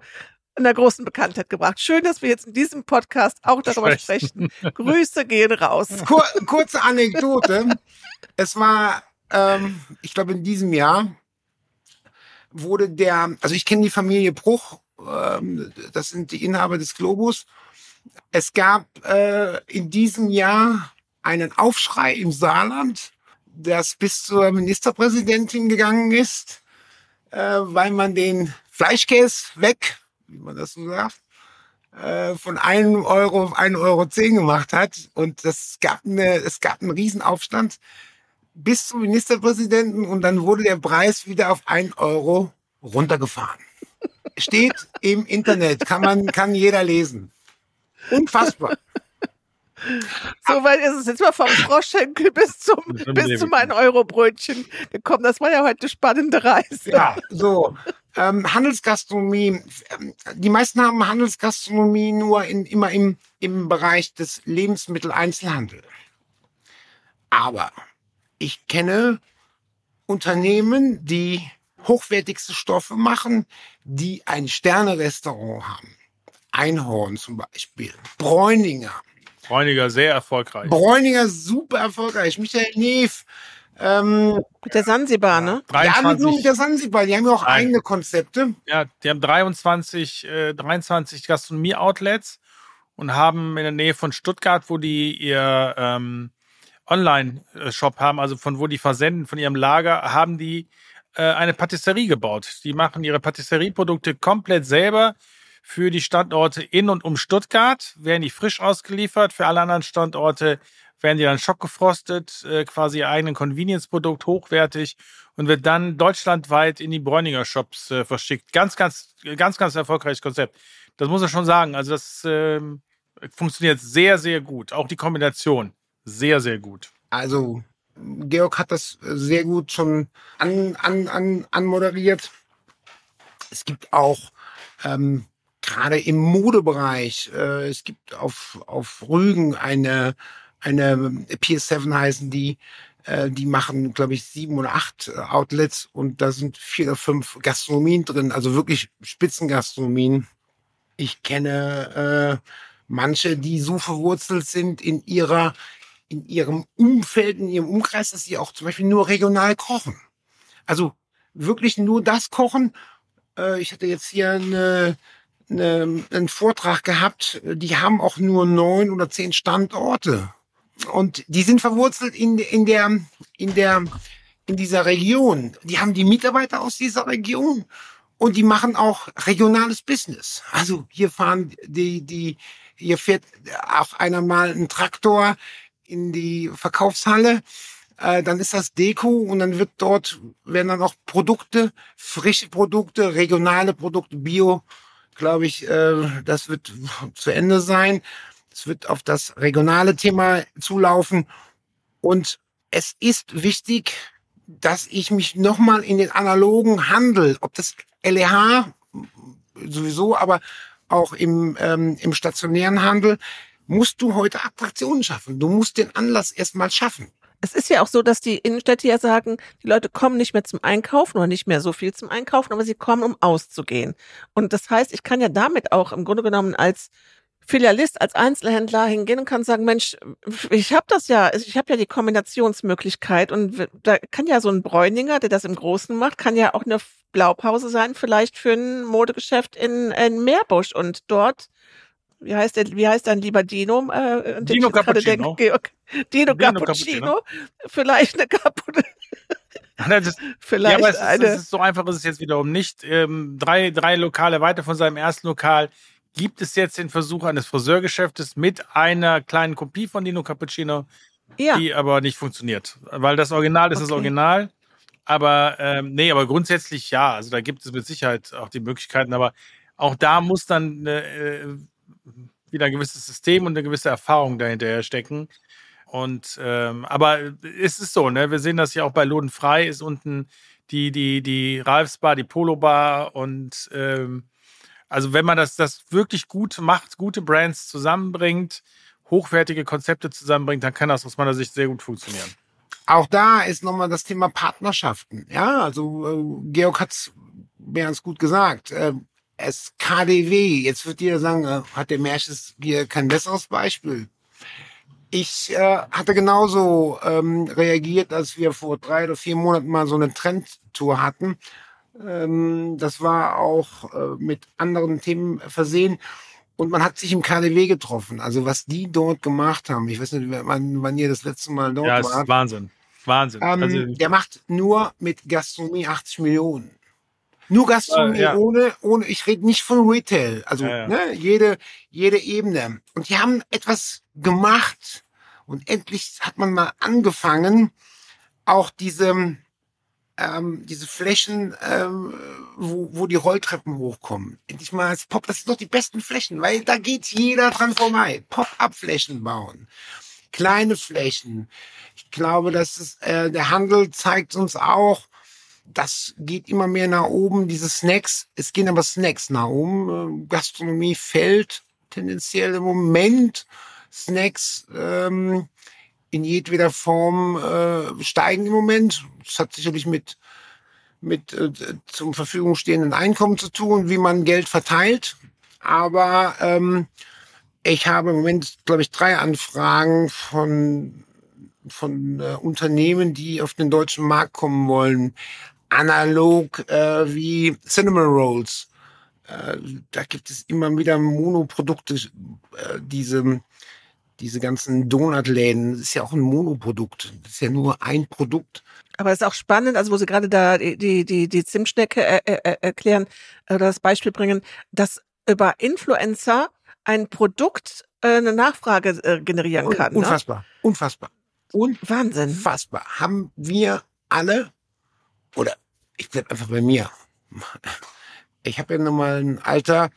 Speaker 1: einer großen Bekanntheit gebracht. Schön, dass wir jetzt in diesem Podcast auch darüber sprechen. Grüße gehen raus.
Speaker 3: Kur kurze Anekdote. es war, ähm, ich glaube, in diesem Jahr wurde der, also ich kenne die Familie Bruch, ähm, das sind die Inhaber des Globus. Es gab äh, in diesem Jahr einen Aufschrei im Saarland, das bis zur Ministerpräsidentin gegangen ist, äh, weil man den Fleischkäse weg wie man das so sagt, äh, von einem Euro auf einen Euro zehn gemacht hat. Und das gab eine, es gab einen Riesenaufstand bis zum Ministerpräsidenten und dann wurde der Preis wieder auf ein Euro runtergefahren. Steht im Internet, kann man, kann jeder lesen. Unfassbar.
Speaker 1: So weit ist es jetzt mal vom Froschschenkel bis zum, bis zum 1-Euro-Brötchen gekommen. Das war ja heute eine spannende Reise.
Speaker 3: Ja, so. Ähm, Handelsgastronomie, ähm, die meisten haben Handelsgastronomie nur in, immer im, im Bereich des Lebensmitteleinzelhandel. Aber ich kenne Unternehmen, die hochwertigste Stoffe machen, die ein Sterne-Restaurant haben. Einhorn zum Beispiel, Bräuninger.
Speaker 2: Bräuniger sehr erfolgreich.
Speaker 3: Bräuninger super erfolgreich. Michael Neef, ähm,
Speaker 1: mit der Sansibar, ne?
Speaker 3: 23, ja, nicht nur mit der Sansibar, die haben ja auch Nein. eigene Konzepte.
Speaker 2: Ja, die haben 23, äh, 23 Gastronomie-Outlets und haben in der Nähe von Stuttgart, wo die ihr ähm, Online-Shop haben, also von wo die versenden, von ihrem Lager, haben die äh, eine Patisserie gebaut. Die machen ihre Patisserieprodukte komplett selber für die Standorte in und um Stuttgart, werden die frisch ausgeliefert. Für alle anderen Standorte werden die dann schockgefrostet, äh, quasi ihr eigenen Convenience-Produkt, hochwertig und wird dann deutschlandweit in die Bräuninger Shops äh, verschickt. Ganz, ganz, ganz, ganz erfolgreiches Konzept. Das muss man schon sagen. Also das äh, funktioniert sehr, sehr gut. Auch die Kombination. Sehr, sehr gut.
Speaker 3: Also Georg hat das sehr gut schon an, an, an, anmoderiert. Es gibt auch ähm, gerade im Modebereich, äh, es gibt auf, auf Rügen eine eine PS7 heißen die. Äh, die machen, glaube ich, sieben oder acht äh, Outlets und da sind vier oder fünf Gastronomien drin, also wirklich Spitzengastronomien. Ich kenne äh, manche, die so verwurzelt sind in ihrer, in ihrem Umfeld, in ihrem Umkreis, dass sie auch zum Beispiel nur regional kochen. Also wirklich nur das kochen. Äh, ich hatte jetzt hier eine, eine, einen Vortrag gehabt, die haben auch nur neun oder zehn Standorte und die sind verwurzelt in, in der, in der, in dieser Region. Die haben die Mitarbeiter aus dieser Region und die machen auch regionales Business. Also hier fahren die, die, hier fährt auch einer mal ein Traktor in die Verkaufshalle äh, dann ist das Deko und dann wird dort, werden dann auch Produkte, frische Produkte, regionale Produkte, Bio, glaube ich, äh, das wird zu Ende sein. Es wird auf das regionale Thema zulaufen. Und es ist wichtig, dass ich mich nochmal in den analogen Handel, ob das LEH sowieso, aber auch im, ähm, im stationären Handel, musst du heute Attraktionen schaffen. Du musst den Anlass erstmal schaffen.
Speaker 1: Es ist ja auch so, dass die Innenstädte ja sagen, die Leute kommen nicht mehr zum Einkaufen oder nicht mehr so viel zum Einkaufen, aber sie kommen, um auszugehen. Und das heißt, ich kann ja damit auch im Grunde genommen als Filialist, als Einzelhändler hingehen und kann sagen, Mensch, ich habe das ja, ich habe ja die Kombinationsmöglichkeit und da kann ja so ein Bräuninger, der das im Großen macht, kann ja auch eine Blaupause sein, vielleicht für ein Modegeschäft in, in Meerbusch und dort wie heißt der, wie heißt dein lieber Dino?
Speaker 2: Äh, Dino Cappuccino.
Speaker 1: Denke, Dino, Dino Cappuccino. Vielleicht eine Cappuccino.
Speaker 2: Vielleicht ja, aber es eine. Ist, es ist so einfach ist es jetzt wiederum nicht. Ähm, drei, drei Lokale weiter von seinem ersten Lokal gibt es jetzt den Versuch eines Friseurgeschäftes mit einer kleinen Kopie von Dino Cappuccino, ja. die aber nicht funktioniert. Weil das Original ist okay. das Original. Aber ähm, nee, aber grundsätzlich ja. Also da gibt es mit Sicherheit auch die Möglichkeiten. Aber auch da muss dann äh, wieder ein gewisses System und eine gewisse Erfahrung dahinter stecken. Und ähm, aber es ist so, ne? Wir sehen das ja auch bei Loden frei, ist unten die, die, die Ralfsbar, die Polo Bar und ähm, also wenn man das, das wirklich gut macht, gute Brands zusammenbringt, hochwertige Konzepte zusammenbringt, dann kann das aus meiner Sicht sehr gut funktionieren.
Speaker 3: Auch da ist nochmal das Thema Partnerschaften. Ja, also äh, Georg hat's mir ganz gut gesagt. Äh, es KDW, jetzt wird ihr sagen, äh, hat der Märches hier kein besseres Beispiel. Ich äh, hatte genauso ähm, reagiert, als wir vor drei oder vier Monaten mal so eine Trendtour hatten. Ähm, das war auch äh, mit anderen Themen versehen. Und man hat sich im KDW getroffen. Also was die dort gemacht haben, ich weiß nicht, wann, wann ihr das letzte Mal dort
Speaker 2: ja, wart. Ja, ist Wahnsinn. Wahnsinn.
Speaker 3: Ähm, also, der macht nur mit Gastronomie 80 Millionen. Nur Gastronomie, äh, ja. ohne, ohne, ich rede nicht von Retail, also ja, ja. Ne, jede, jede Ebene. Und die haben etwas gemacht und endlich hat man mal angefangen, auch diese, ähm, diese Flächen, ähm, wo, wo die Rolltreppen hochkommen. Endlich mal als Pop, das sind doch die besten Flächen, weil da geht jeder dran vorbei. Pop-up-Flächen bauen. Kleine Flächen. Ich glaube, dass es, äh, der Handel zeigt uns auch, das geht immer mehr nach oben, diese Snacks. Es gehen aber Snacks nach oben. Äh, Gastronomie fällt tendenziell im Moment. Snacks ähm, in jedweder Form äh, steigen im Moment. Das hat sicherlich mit mit äh, zum Verfügung stehenden Einkommen zu tun, wie man Geld verteilt. Aber ähm, ich habe im Moment, glaube ich, drei Anfragen von von äh, Unternehmen, die auf den deutschen Markt kommen wollen analog äh, wie Cinnamon Rolls. Äh, da gibt es immer wieder Monoprodukte, äh, diese, diese ganzen Donutläden. Das ist ja auch ein Monoprodukt. Das ist ja nur ein Produkt.
Speaker 1: Aber es ist auch spannend, also wo Sie gerade da die, die, die, die Zimtschnecke äh, äh, erklären oder das Beispiel bringen, dass über Influencer ein Produkt äh, eine Nachfrage äh, generieren kann.
Speaker 3: Ne? Unfassbar, ne? unfassbar.
Speaker 1: Und Wahnsinn.
Speaker 3: Unfassbar. Haben wir alle oder ich bleib einfach bei mir. Ich habe ja nun mal ein Alter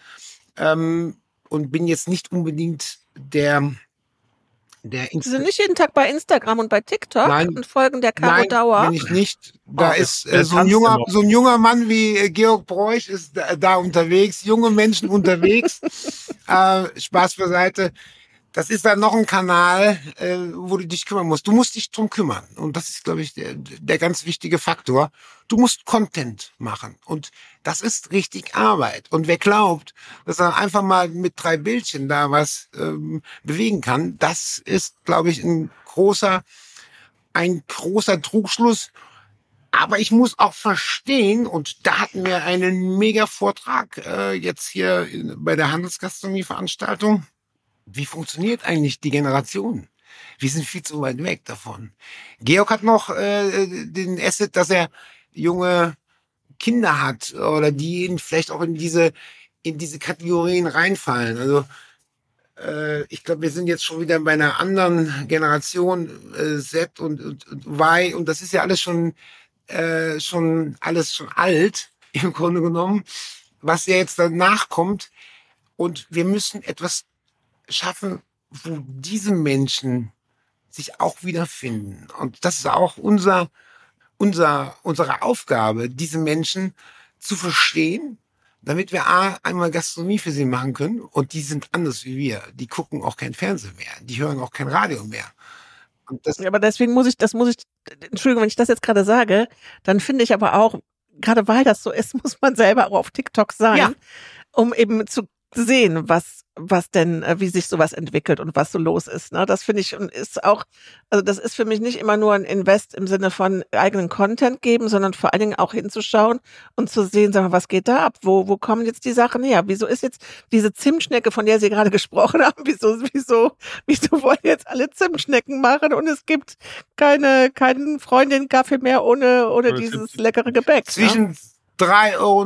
Speaker 3: ähm, und bin jetzt nicht unbedingt der der
Speaker 1: Sie sind nicht jeden Tag bei Instagram und bei TikTok
Speaker 3: nein,
Speaker 1: und folgen der Caro
Speaker 3: nein,
Speaker 1: Dauer.
Speaker 3: Bin ich nicht. Da oh, ist äh, so ein junger, so ein junger Mann wie äh, Georg Bräuch ist da, da unterwegs, junge Menschen unterwegs. äh, Spaß beiseite das ist dann noch ein Kanal, äh, wo du dich kümmern musst. Du musst dich drum kümmern. Und das ist, glaube ich, der, der ganz wichtige Faktor. Du musst Content machen. Und das ist richtig Arbeit. Und wer glaubt, dass er einfach mal mit drei Bildchen da was ähm, bewegen kann, das ist, glaube ich, ein großer, ein großer Trugschluss. Aber ich muss auch verstehen, und da hatten wir einen mega Vortrag äh, jetzt hier bei der Handelsgastronomie-Veranstaltung wie funktioniert eigentlich die Generation? Wir sind viel zu weit weg davon. Georg hat noch äh, den Asset, dass er junge Kinder hat oder die vielleicht auch in diese in diese Kategorien reinfallen. Also äh, ich glaube, wir sind jetzt schon wieder bei einer anderen Generation äh, Z und, und, und Y und das ist ja alles schon äh, schon alles schon alt im Grunde genommen, was ja jetzt danach kommt und wir müssen etwas schaffen, wo diese Menschen sich auch wiederfinden und das ist auch unser unser unsere Aufgabe, diese Menschen zu verstehen damit wir A, einmal Gastronomie für sie machen können und die sind anders wie wir. Die gucken auch kein Fernsehen mehr, die hören auch kein Radio mehr.
Speaker 1: aber deswegen muss ich, das muss ich, Entschuldigung, wenn ich das jetzt gerade sage, dann finde ich aber auch, gerade weil das so ist, muss man selber auch auf TikTok sein, ja. um eben zu sehen, was was denn, äh, wie sich sowas entwickelt und was so los ist. Ne? Das finde ich und ist auch, also das ist für mich nicht immer nur ein Invest im Sinne von eigenen Content geben, sondern vor allen Dingen auch hinzuschauen und zu sehen, sag mal, was geht da ab? Wo, wo kommen jetzt die Sachen her? Wieso ist jetzt diese Zimtschnecke, von der Sie gerade gesprochen haben, wieso, wieso, wieso wollen jetzt alle Zimtschnecken machen und es gibt keine, keinen Freundin Kaffee mehr ohne, ohne dieses leckere Gebäck?
Speaker 3: Ne? Zwischen ne? 3,90 Euro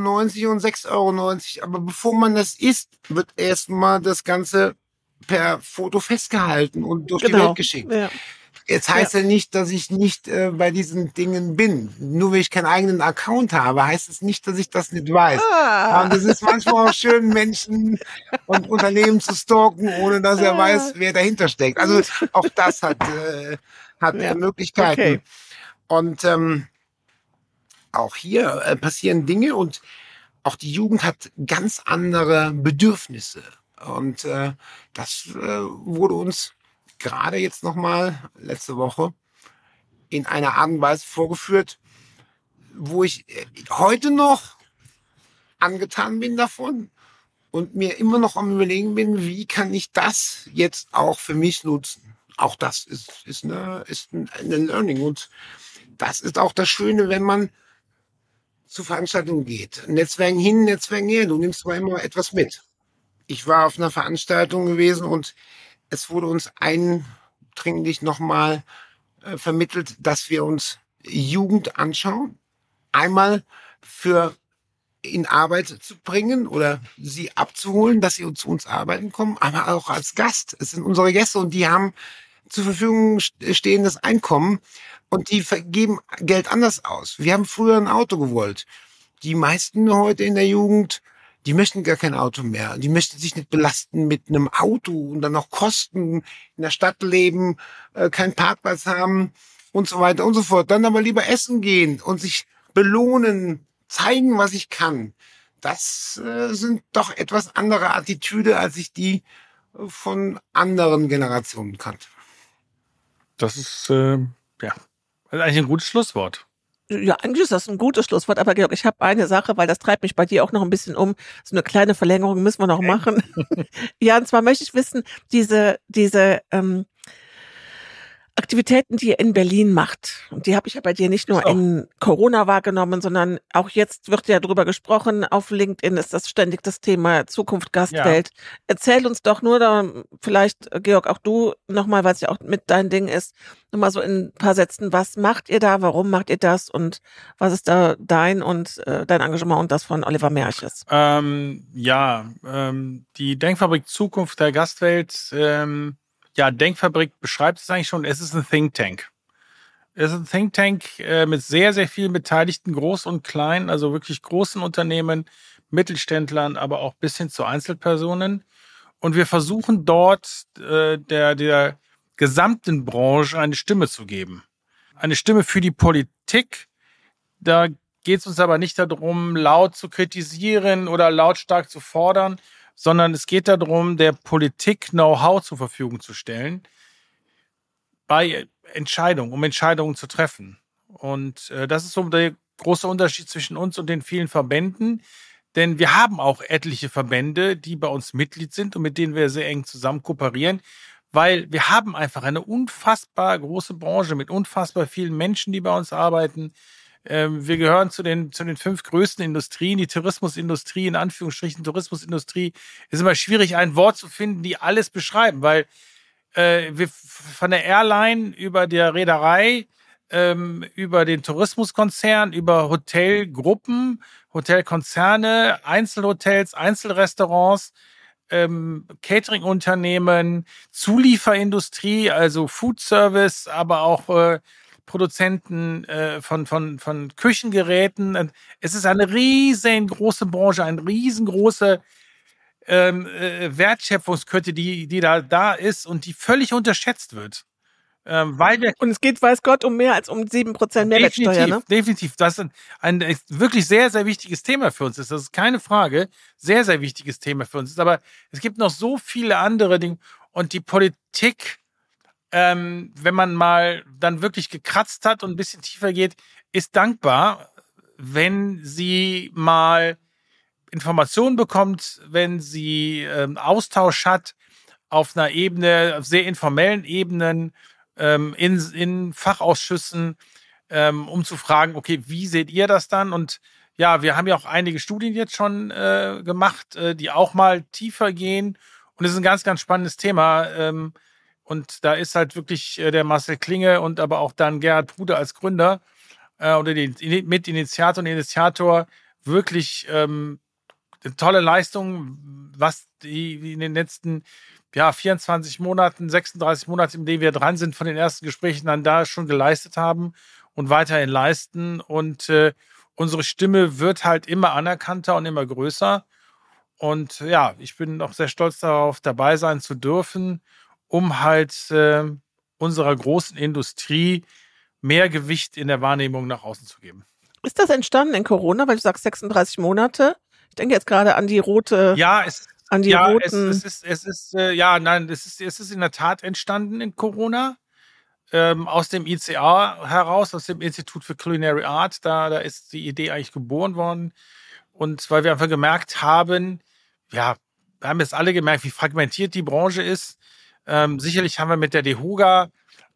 Speaker 3: und 6,90 Euro. Aber bevor man das isst, wird erstmal das Ganze per Foto festgehalten und durch genau. die Welt geschickt. Ja. Jetzt heißt ja. ja nicht, dass ich nicht äh, bei diesen Dingen bin. Nur weil ich keinen eigenen Account habe, heißt es nicht, dass ich das nicht weiß. Ah. Und es ist manchmal auch schön, Menschen und Unternehmen zu stalken, ohne dass er ah. weiß, wer dahinter steckt. Also auch das hat, äh, hat ja. Möglichkeiten. Okay. Und ähm, auch hier äh, passieren Dinge und auch die Jugend hat ganz andere Bedürfnisse. Und äh, das äh, wurde uns gerade jetzt nochmal letzte Woche in einer Art und Weise vorgeführt, wo ich äh, heute noch angetan bin davon und mir immer noch am überlegen bin, wie kann ich das jetzt auch für mich nutzen. Auch das ist, ist, eine, ist ein, ein Learning und das ist auch das Schöne, wenn man zu Veranstaltungen geht. Netzwerken hin, Netzwerken her. Du nimmst zwar immer etwas mit. Ich war auf einer Veranstaltung gewesen und es wurde uns eindringlich nochmal äh, vermittelt, dass wir uns Jugend anschauen. Einmal für in Arbeit zu bringen oder sie abzuholen, dass sie zu uns arbeiten kommen, aber auch als Gast. Es sind unsere Gäste und die haben zur Verfügung stehendes Einkommen und die vergeben Geld anders aus. Wir haben früher ein Auto gewollt. Die meisten heute in der Jugend, die möchten gar kein Auto mehr. Die möchten sich nicht belasten mit einem Auto und dann noch Kosten in der Stadt leben, äh, keinen Parkplatz haben und so weiter und so fort. Dann aber lieber essen gehen und sich belohnen, zeigen, was ich kann. Das äh, sind doch etwas andere Attitüde, als ich die von anderen Generationen kannte.
Speaker 2: Das ist äh, ja ist eigentlich ein gutes Schlusswort.
Speaker 1: Ja, eigentlich ist das ein gutes Schlusswort, aber Georg, ich habe eine Sache, weil das treibt mich bei dir auch noch ein bisschen um. So eine kleine Verlängerung müssen wir noch machen. ja, und zwar möchte ich wissen, diese, diese ähm, Aktivitäten, die ihr in Berlin macht. Und die habe ich ja bei dir nicht nur in Corona wahrgenommen, sondern auch jetzt wird ja drüber gesprochen. Auf LinkedIn ist das ständig das Thema Zukunft Gastwelt. Ja. Erzähl uns doch nur da, vielleicht, Georg, auch du nochmal, weil es ja auch mit dein Ding ist, nochmal so in ein paar Sätzen, was macht ihr da, warum macht ihr das und was ist da dein und äh, dein Engagement und das von Oliver Merches?
Speaker 2: Ähm, ja, ähm, die Denkfabrik Zukunft der Gastwelt ähm, ja, Denkfabrik beschreibt es eigentlich schon. Es ist ein Think Tank. Es ist ein Think Tank äh, mit sehr, sehr vielen Beteiligten, groß und klein, also wirklich großen Unternehmen, Mittelständlern, aber auch bis hin zu Einzelpersonen. Und wir versuchen dort äh, der, der gesamten Branche eine Stimme zu geben. Eine Stimme für die Politik. Da geht es uns aber nicht darum, laut zu kritisieren oder lautstark zu fordern, sondern es geht darum, der Politik Know-how zur Verfügung zu stellen bei Entscheidungen, um Entscheidungen zu treffen. Und äh, das ist so der große Unterschied zwischen uns und den vielen Verbänden. Denn wir haben auch etliche Verbände, die bei uns Mitglied sind und mit denen wir sehr eng zusammen kooperieren, weil wir haben einfach eine unfassbar große Branche mit unfassbar vielen Menschen, die bei uns arbeiten, ähm, wir gehören zu den, zu den fünf größten Industrien. Die Tourismusindustrie, in Anführungsstrichen Tourismusindustrie, ist immer schwierig, ein Wort zu finden, die alles beschreiben, weil äh, wir von der Airline über der Reederei, ähm, über den Tourismuskonzern, über Hotelgruppen, Hotelkonzerne, Einzelhotels, Einzelrestaurants, ähm, Catering-Unternehmen, Zulieferindustrie, also Food Service, aber auch äh, Produzenten äh, von, von, von Küchengeräten. Es ist eine riesengroße Branche, eine riesengroße ähm, äh, Wertschöpfungskette, die, die da, da ist und die völlig unterschätzt wird. Ähm, weil wir
Speaker 1: und es geht, weiß Gott, um mehr als um sieben Prozent Mehrwertsteuer,
Speaker 2: definitiv,
Speaker 1: ne?
Speaker 2: Definitiv. Das ist ein, ein wirklich sehr, sehr wichtiges Thema für uns ist. Das ist keine Frage. Sehr, sehr wichtiges Thema für uns ist. Aber es gibt noch so viele andere Dinge. Und die Politik, ähm, wenn man mal dann wirklich gekratzt hat und ein bisschen tiefer geht, ist dankbar, wenn sie mal Informationen bekommt, wenn sie ähm, Austausch hat auf einer Ebene, auf sehr informellen Ebenen, ähm, in, in Fachausschüssen, ähm, um zu fragen, okay, wie seht ihr das dann? Und ja, wir haben ja auch einige Studien jetzt schon äh, gemacht, äh, die auch mal tiefer gehen. Und es ist ein ganz, ganz spannendes Thema. Und da ist halt wirklich äh, der Marcel Klinge und aber auch dann Gerhard Bruder als Gründer äh, oder die, Mitinitiator und Initiator wirklich ähm, eine tolle Leistung, was die in den letzten ja, 24 Monaten, 36 Monate, in denen wir dran sind, von den ersten Gesprächen dann da schon geleistet haben und weiterhin leisten. Und äh, unsere Stimme wird halt immer anerkannter und immer größer. Und ja, ich bin auch sehr stolz darauf, dabei sein zu dürfen, um halt äh, unserer großen Industrie mehr Gewicht in der Wahrnehmung nach außen zu geben.
Speaker 1: Ist das entstanden in Corona, weil du sagst 36 Monate? Ich denke jetzt gerade an die rote.
Speaker 2: Ja, es,
Speaker 1: an die
Speaker 2: ja,
Speaker 1: roten.
Speaker 2: Es, es ist, es ist, äh, ja, nein, es ist, es ist in der Tat entstanden in Corona. Ähm, aus dem ICA heraus, aus dem Institut für Culinary Art. Da, da ist die Idee eigentlich geboren worden. Und weil wir einfach gemerkt haben, ja, wir haben jetzt alle gemerkt, wie fragmentiert die Branche ist. Ähm, sicherlich haben wir mit der DEHOGA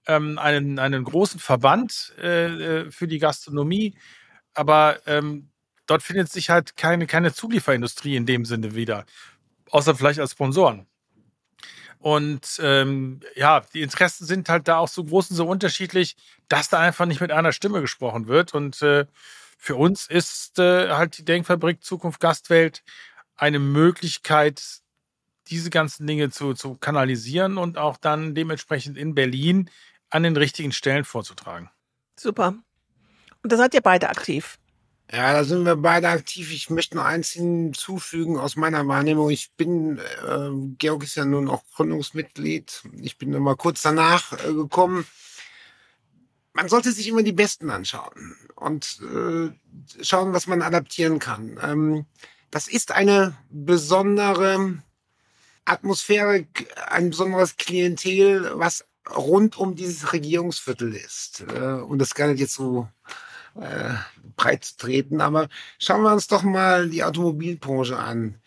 Speaker 2: ähm, einen, einen großen Verband äh, äh für die Gastronomie, aber ähm, dort findet sich halt keine, keine Zulieferindustrie in dem Sinne wieder außer vielleicht als Sponsoren. Und ähm, ja, die Interessen sind halt da auch so groß und so unterschiedlich, dass da einfach nicht mit einer Stimme gesprochen wird. Und äh, für uns ist äh, halt die Denkfabrik Zukunft Gastwelt eine Möglichkeit, diese ganzen Dinge zu, zu kanalisieren und auch dann dementsprechend in Berlin an den richtigen Stellen vorzutragen.
Speaker 1: Super. Und da seid ihr beide aktiv.
Speaker 3: Ja, da sind wir beide aktiv. Ich möchte noch eins hinzufügen aus meiner Wahrnehmung. Ich bin, äh, Georg ist ja nun auch Gründungsmitglied. Ich bin immer kurz danach äh, gekommen. Man sollte sich immer die Besten anschauen und äh, schauen, was man adaptieren kann. Ähm, das ist eine besondere Atmosphäre, ein besonderes Klientel, was rund um dieses Regierungsviertel ist. Äh, und das gar nicht jetzt so äh, breit zu treten. Aber schauen wir uns doch mal die Automobilbranche an.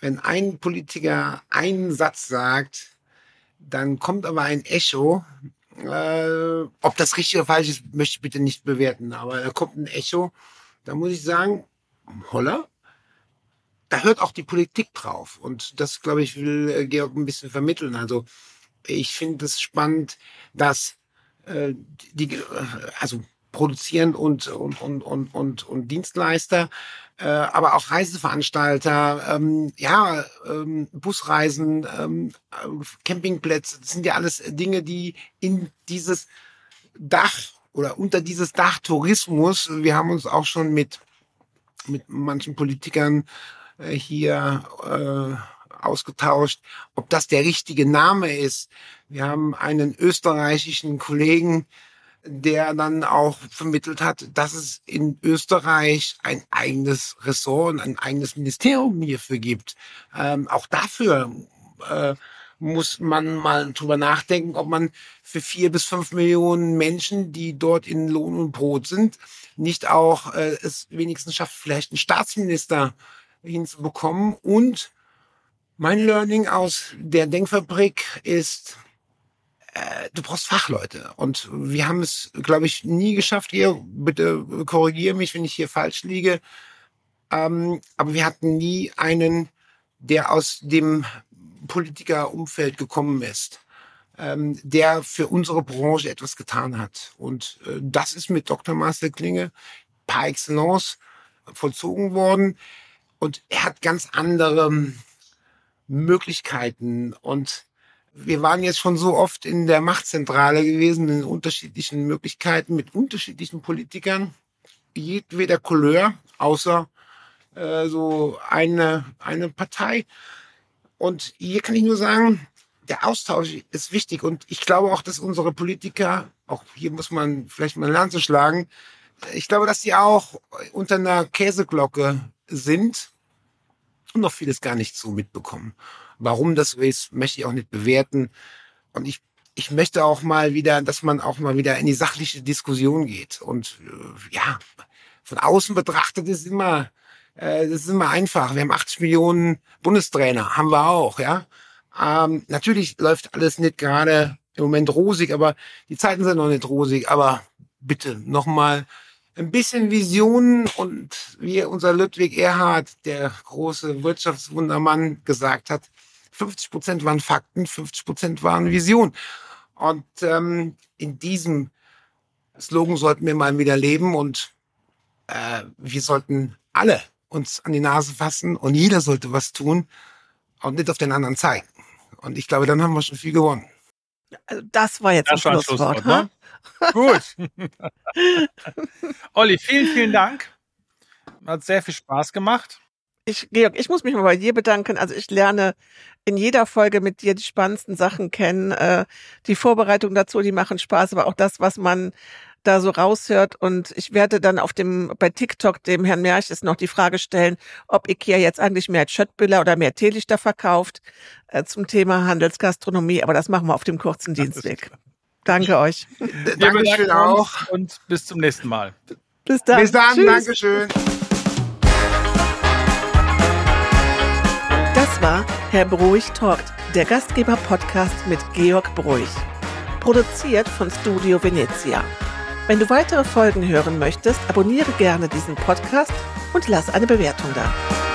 Speaker 3: Wenn ein Politiker einen Satz sagt, dann kommt aber ein Echo. Äh, ob das richtig oder falsch ist, möchte ich bitte nicht bewerten. Aber da kommt ein Echo. Da muss ich sagen, holla, da hört auch die Politik drauf. Und das, glaube ich, will äh, Georg ein bisschen vermitteln. Also ich finde es spannend, dass äh, die, also produzieren und, und, und, und, und, und Dienstleister, äh, aber auch Reiseveranstalter, ähm, ja, ähm, Busreisen, ähm, Campingplätze, das sind ja alles Dinge, die in dieses Dach oder unter dieses Dach Tourismus, wir haben uns auch schon mit, mit manchen Politikern äh, hier äh, ausgetauscht, ob das der richtige Name ist. Wir haben einen österreichischen Kollegen, der dann auch vermittelt hat, dass es in Österreich ein eigenes Ressort und ein eigenes Ministerium hierfür gibt. Ähm, auch dafür äh, muss man mal drüber nachdenken, ob man für vier bis fünf Millionen Menschen, die dort in Lohn und Brot sind, nicht auch äh, es wenigstens schafft, vielleicht einen Staatsminister hinzubekommen. Und mein Learning aus der Denkfabrik ist, äh, du brauchst Fachleute. Und wir haben es, glaube ich, nie geschafft. Ihr, bitte korrigiere mich, wenn ich hier falsch liege. Ähm, aber wir hatten nie einen, der aus dem Politikerumfeld gekommen ist, ähm, der für unsere Branche etwas getan hat. Und äh, das ist mit Dr. Marcel Klinge par excellence vollzogen worden. Und er hat ganz andere Möglichkeiten. Und wir waren jetzt schon so oft in der Machtzentrale gewesen, in unterschiedlichen Möglichkeiten mit unterschiedlichen Politikern, jedweder Couleur, außer äh, so eine, eine Partei. Und hier kann ich nur sagen, der Austausch ist wichtig. Und ich glaube auch, dass unsere Politiker, auch hier muss man vielleicht mal Lanze schlagen, ich glaube, dass sie auch unter einer Käseglocke sind noch vieles gar nicht so mitbekommen. Warum das so ist, möchte ich auch nicht bewerten. Und ich, ich möchte auch mal wieder, dass man auch mal wieder in die sachliche Diskussion geht. Und äh, ja, von außen betrachtet ist immer, äh, das ist immer einfach. Wir haben 80 Millionen Bundestrainer, haben wir auch, ja. Ähm, natürlich läuft alles nicht gerade im Moment rosig, aber die Zeiten sind noch nicht rosig. Aber bitte nochmal ein bisschen Vision und wie unser Ludwig Erhard, der große Wirtschaftswundermann, gesagt hat, 50 Prozent waren Fakten, 50 Prozent waren Vision. Und ähm, in diesem Slogan sollten wir mal wieder leben und äh, wir sollten alle uns an die Nase fassen und jeder sollte was tun und nicht auf den anderen zeigen. Und ich glaube, dann haben wir schon viel gewonnen.
Speaker 1: Also das war jetzt das ein Schlusswort. Schlusswort ne?
Speaker 2: Gut. Olli, vielen, vielen Dank. Hat sehr viel Spaß gemacht.
Speaker 1: Ich, Georg, ich muss mich mal bei dir bedanken. Also ich lerne in jeder Folge mit dir die spannendsten Sachen kennen. Äh, die Vorbereitung dazu, die machen Spaß, aber auch das, was man da so raushört. Und ich werde dann auf dem, bei TikTok dem Herrn Merches noch die Frage stellen, ob Ikea jetzt eigentlich mehr Schöttbüller oder mehr Teelichter verkauft äh, zum Thema Handelsgastronomie. Aber das machen wir auf dem kurzen Dienstweg. Danke euch.
Speaker 2: Dankeschön auch. Und bis zum nächsten Mal.
Speaker 3: Bis dann. Bis dann. Tschüss. Dankeschön.
Speaker 1: Das war Herr Bruich talkt, der Gastgeber-Podcast mit Georg Bruich. Produziert von Studio Venezia. Wenn du weitere Folgen hören möchtest, abonniere gerne diesen Podcast und lass eine Bewertung da.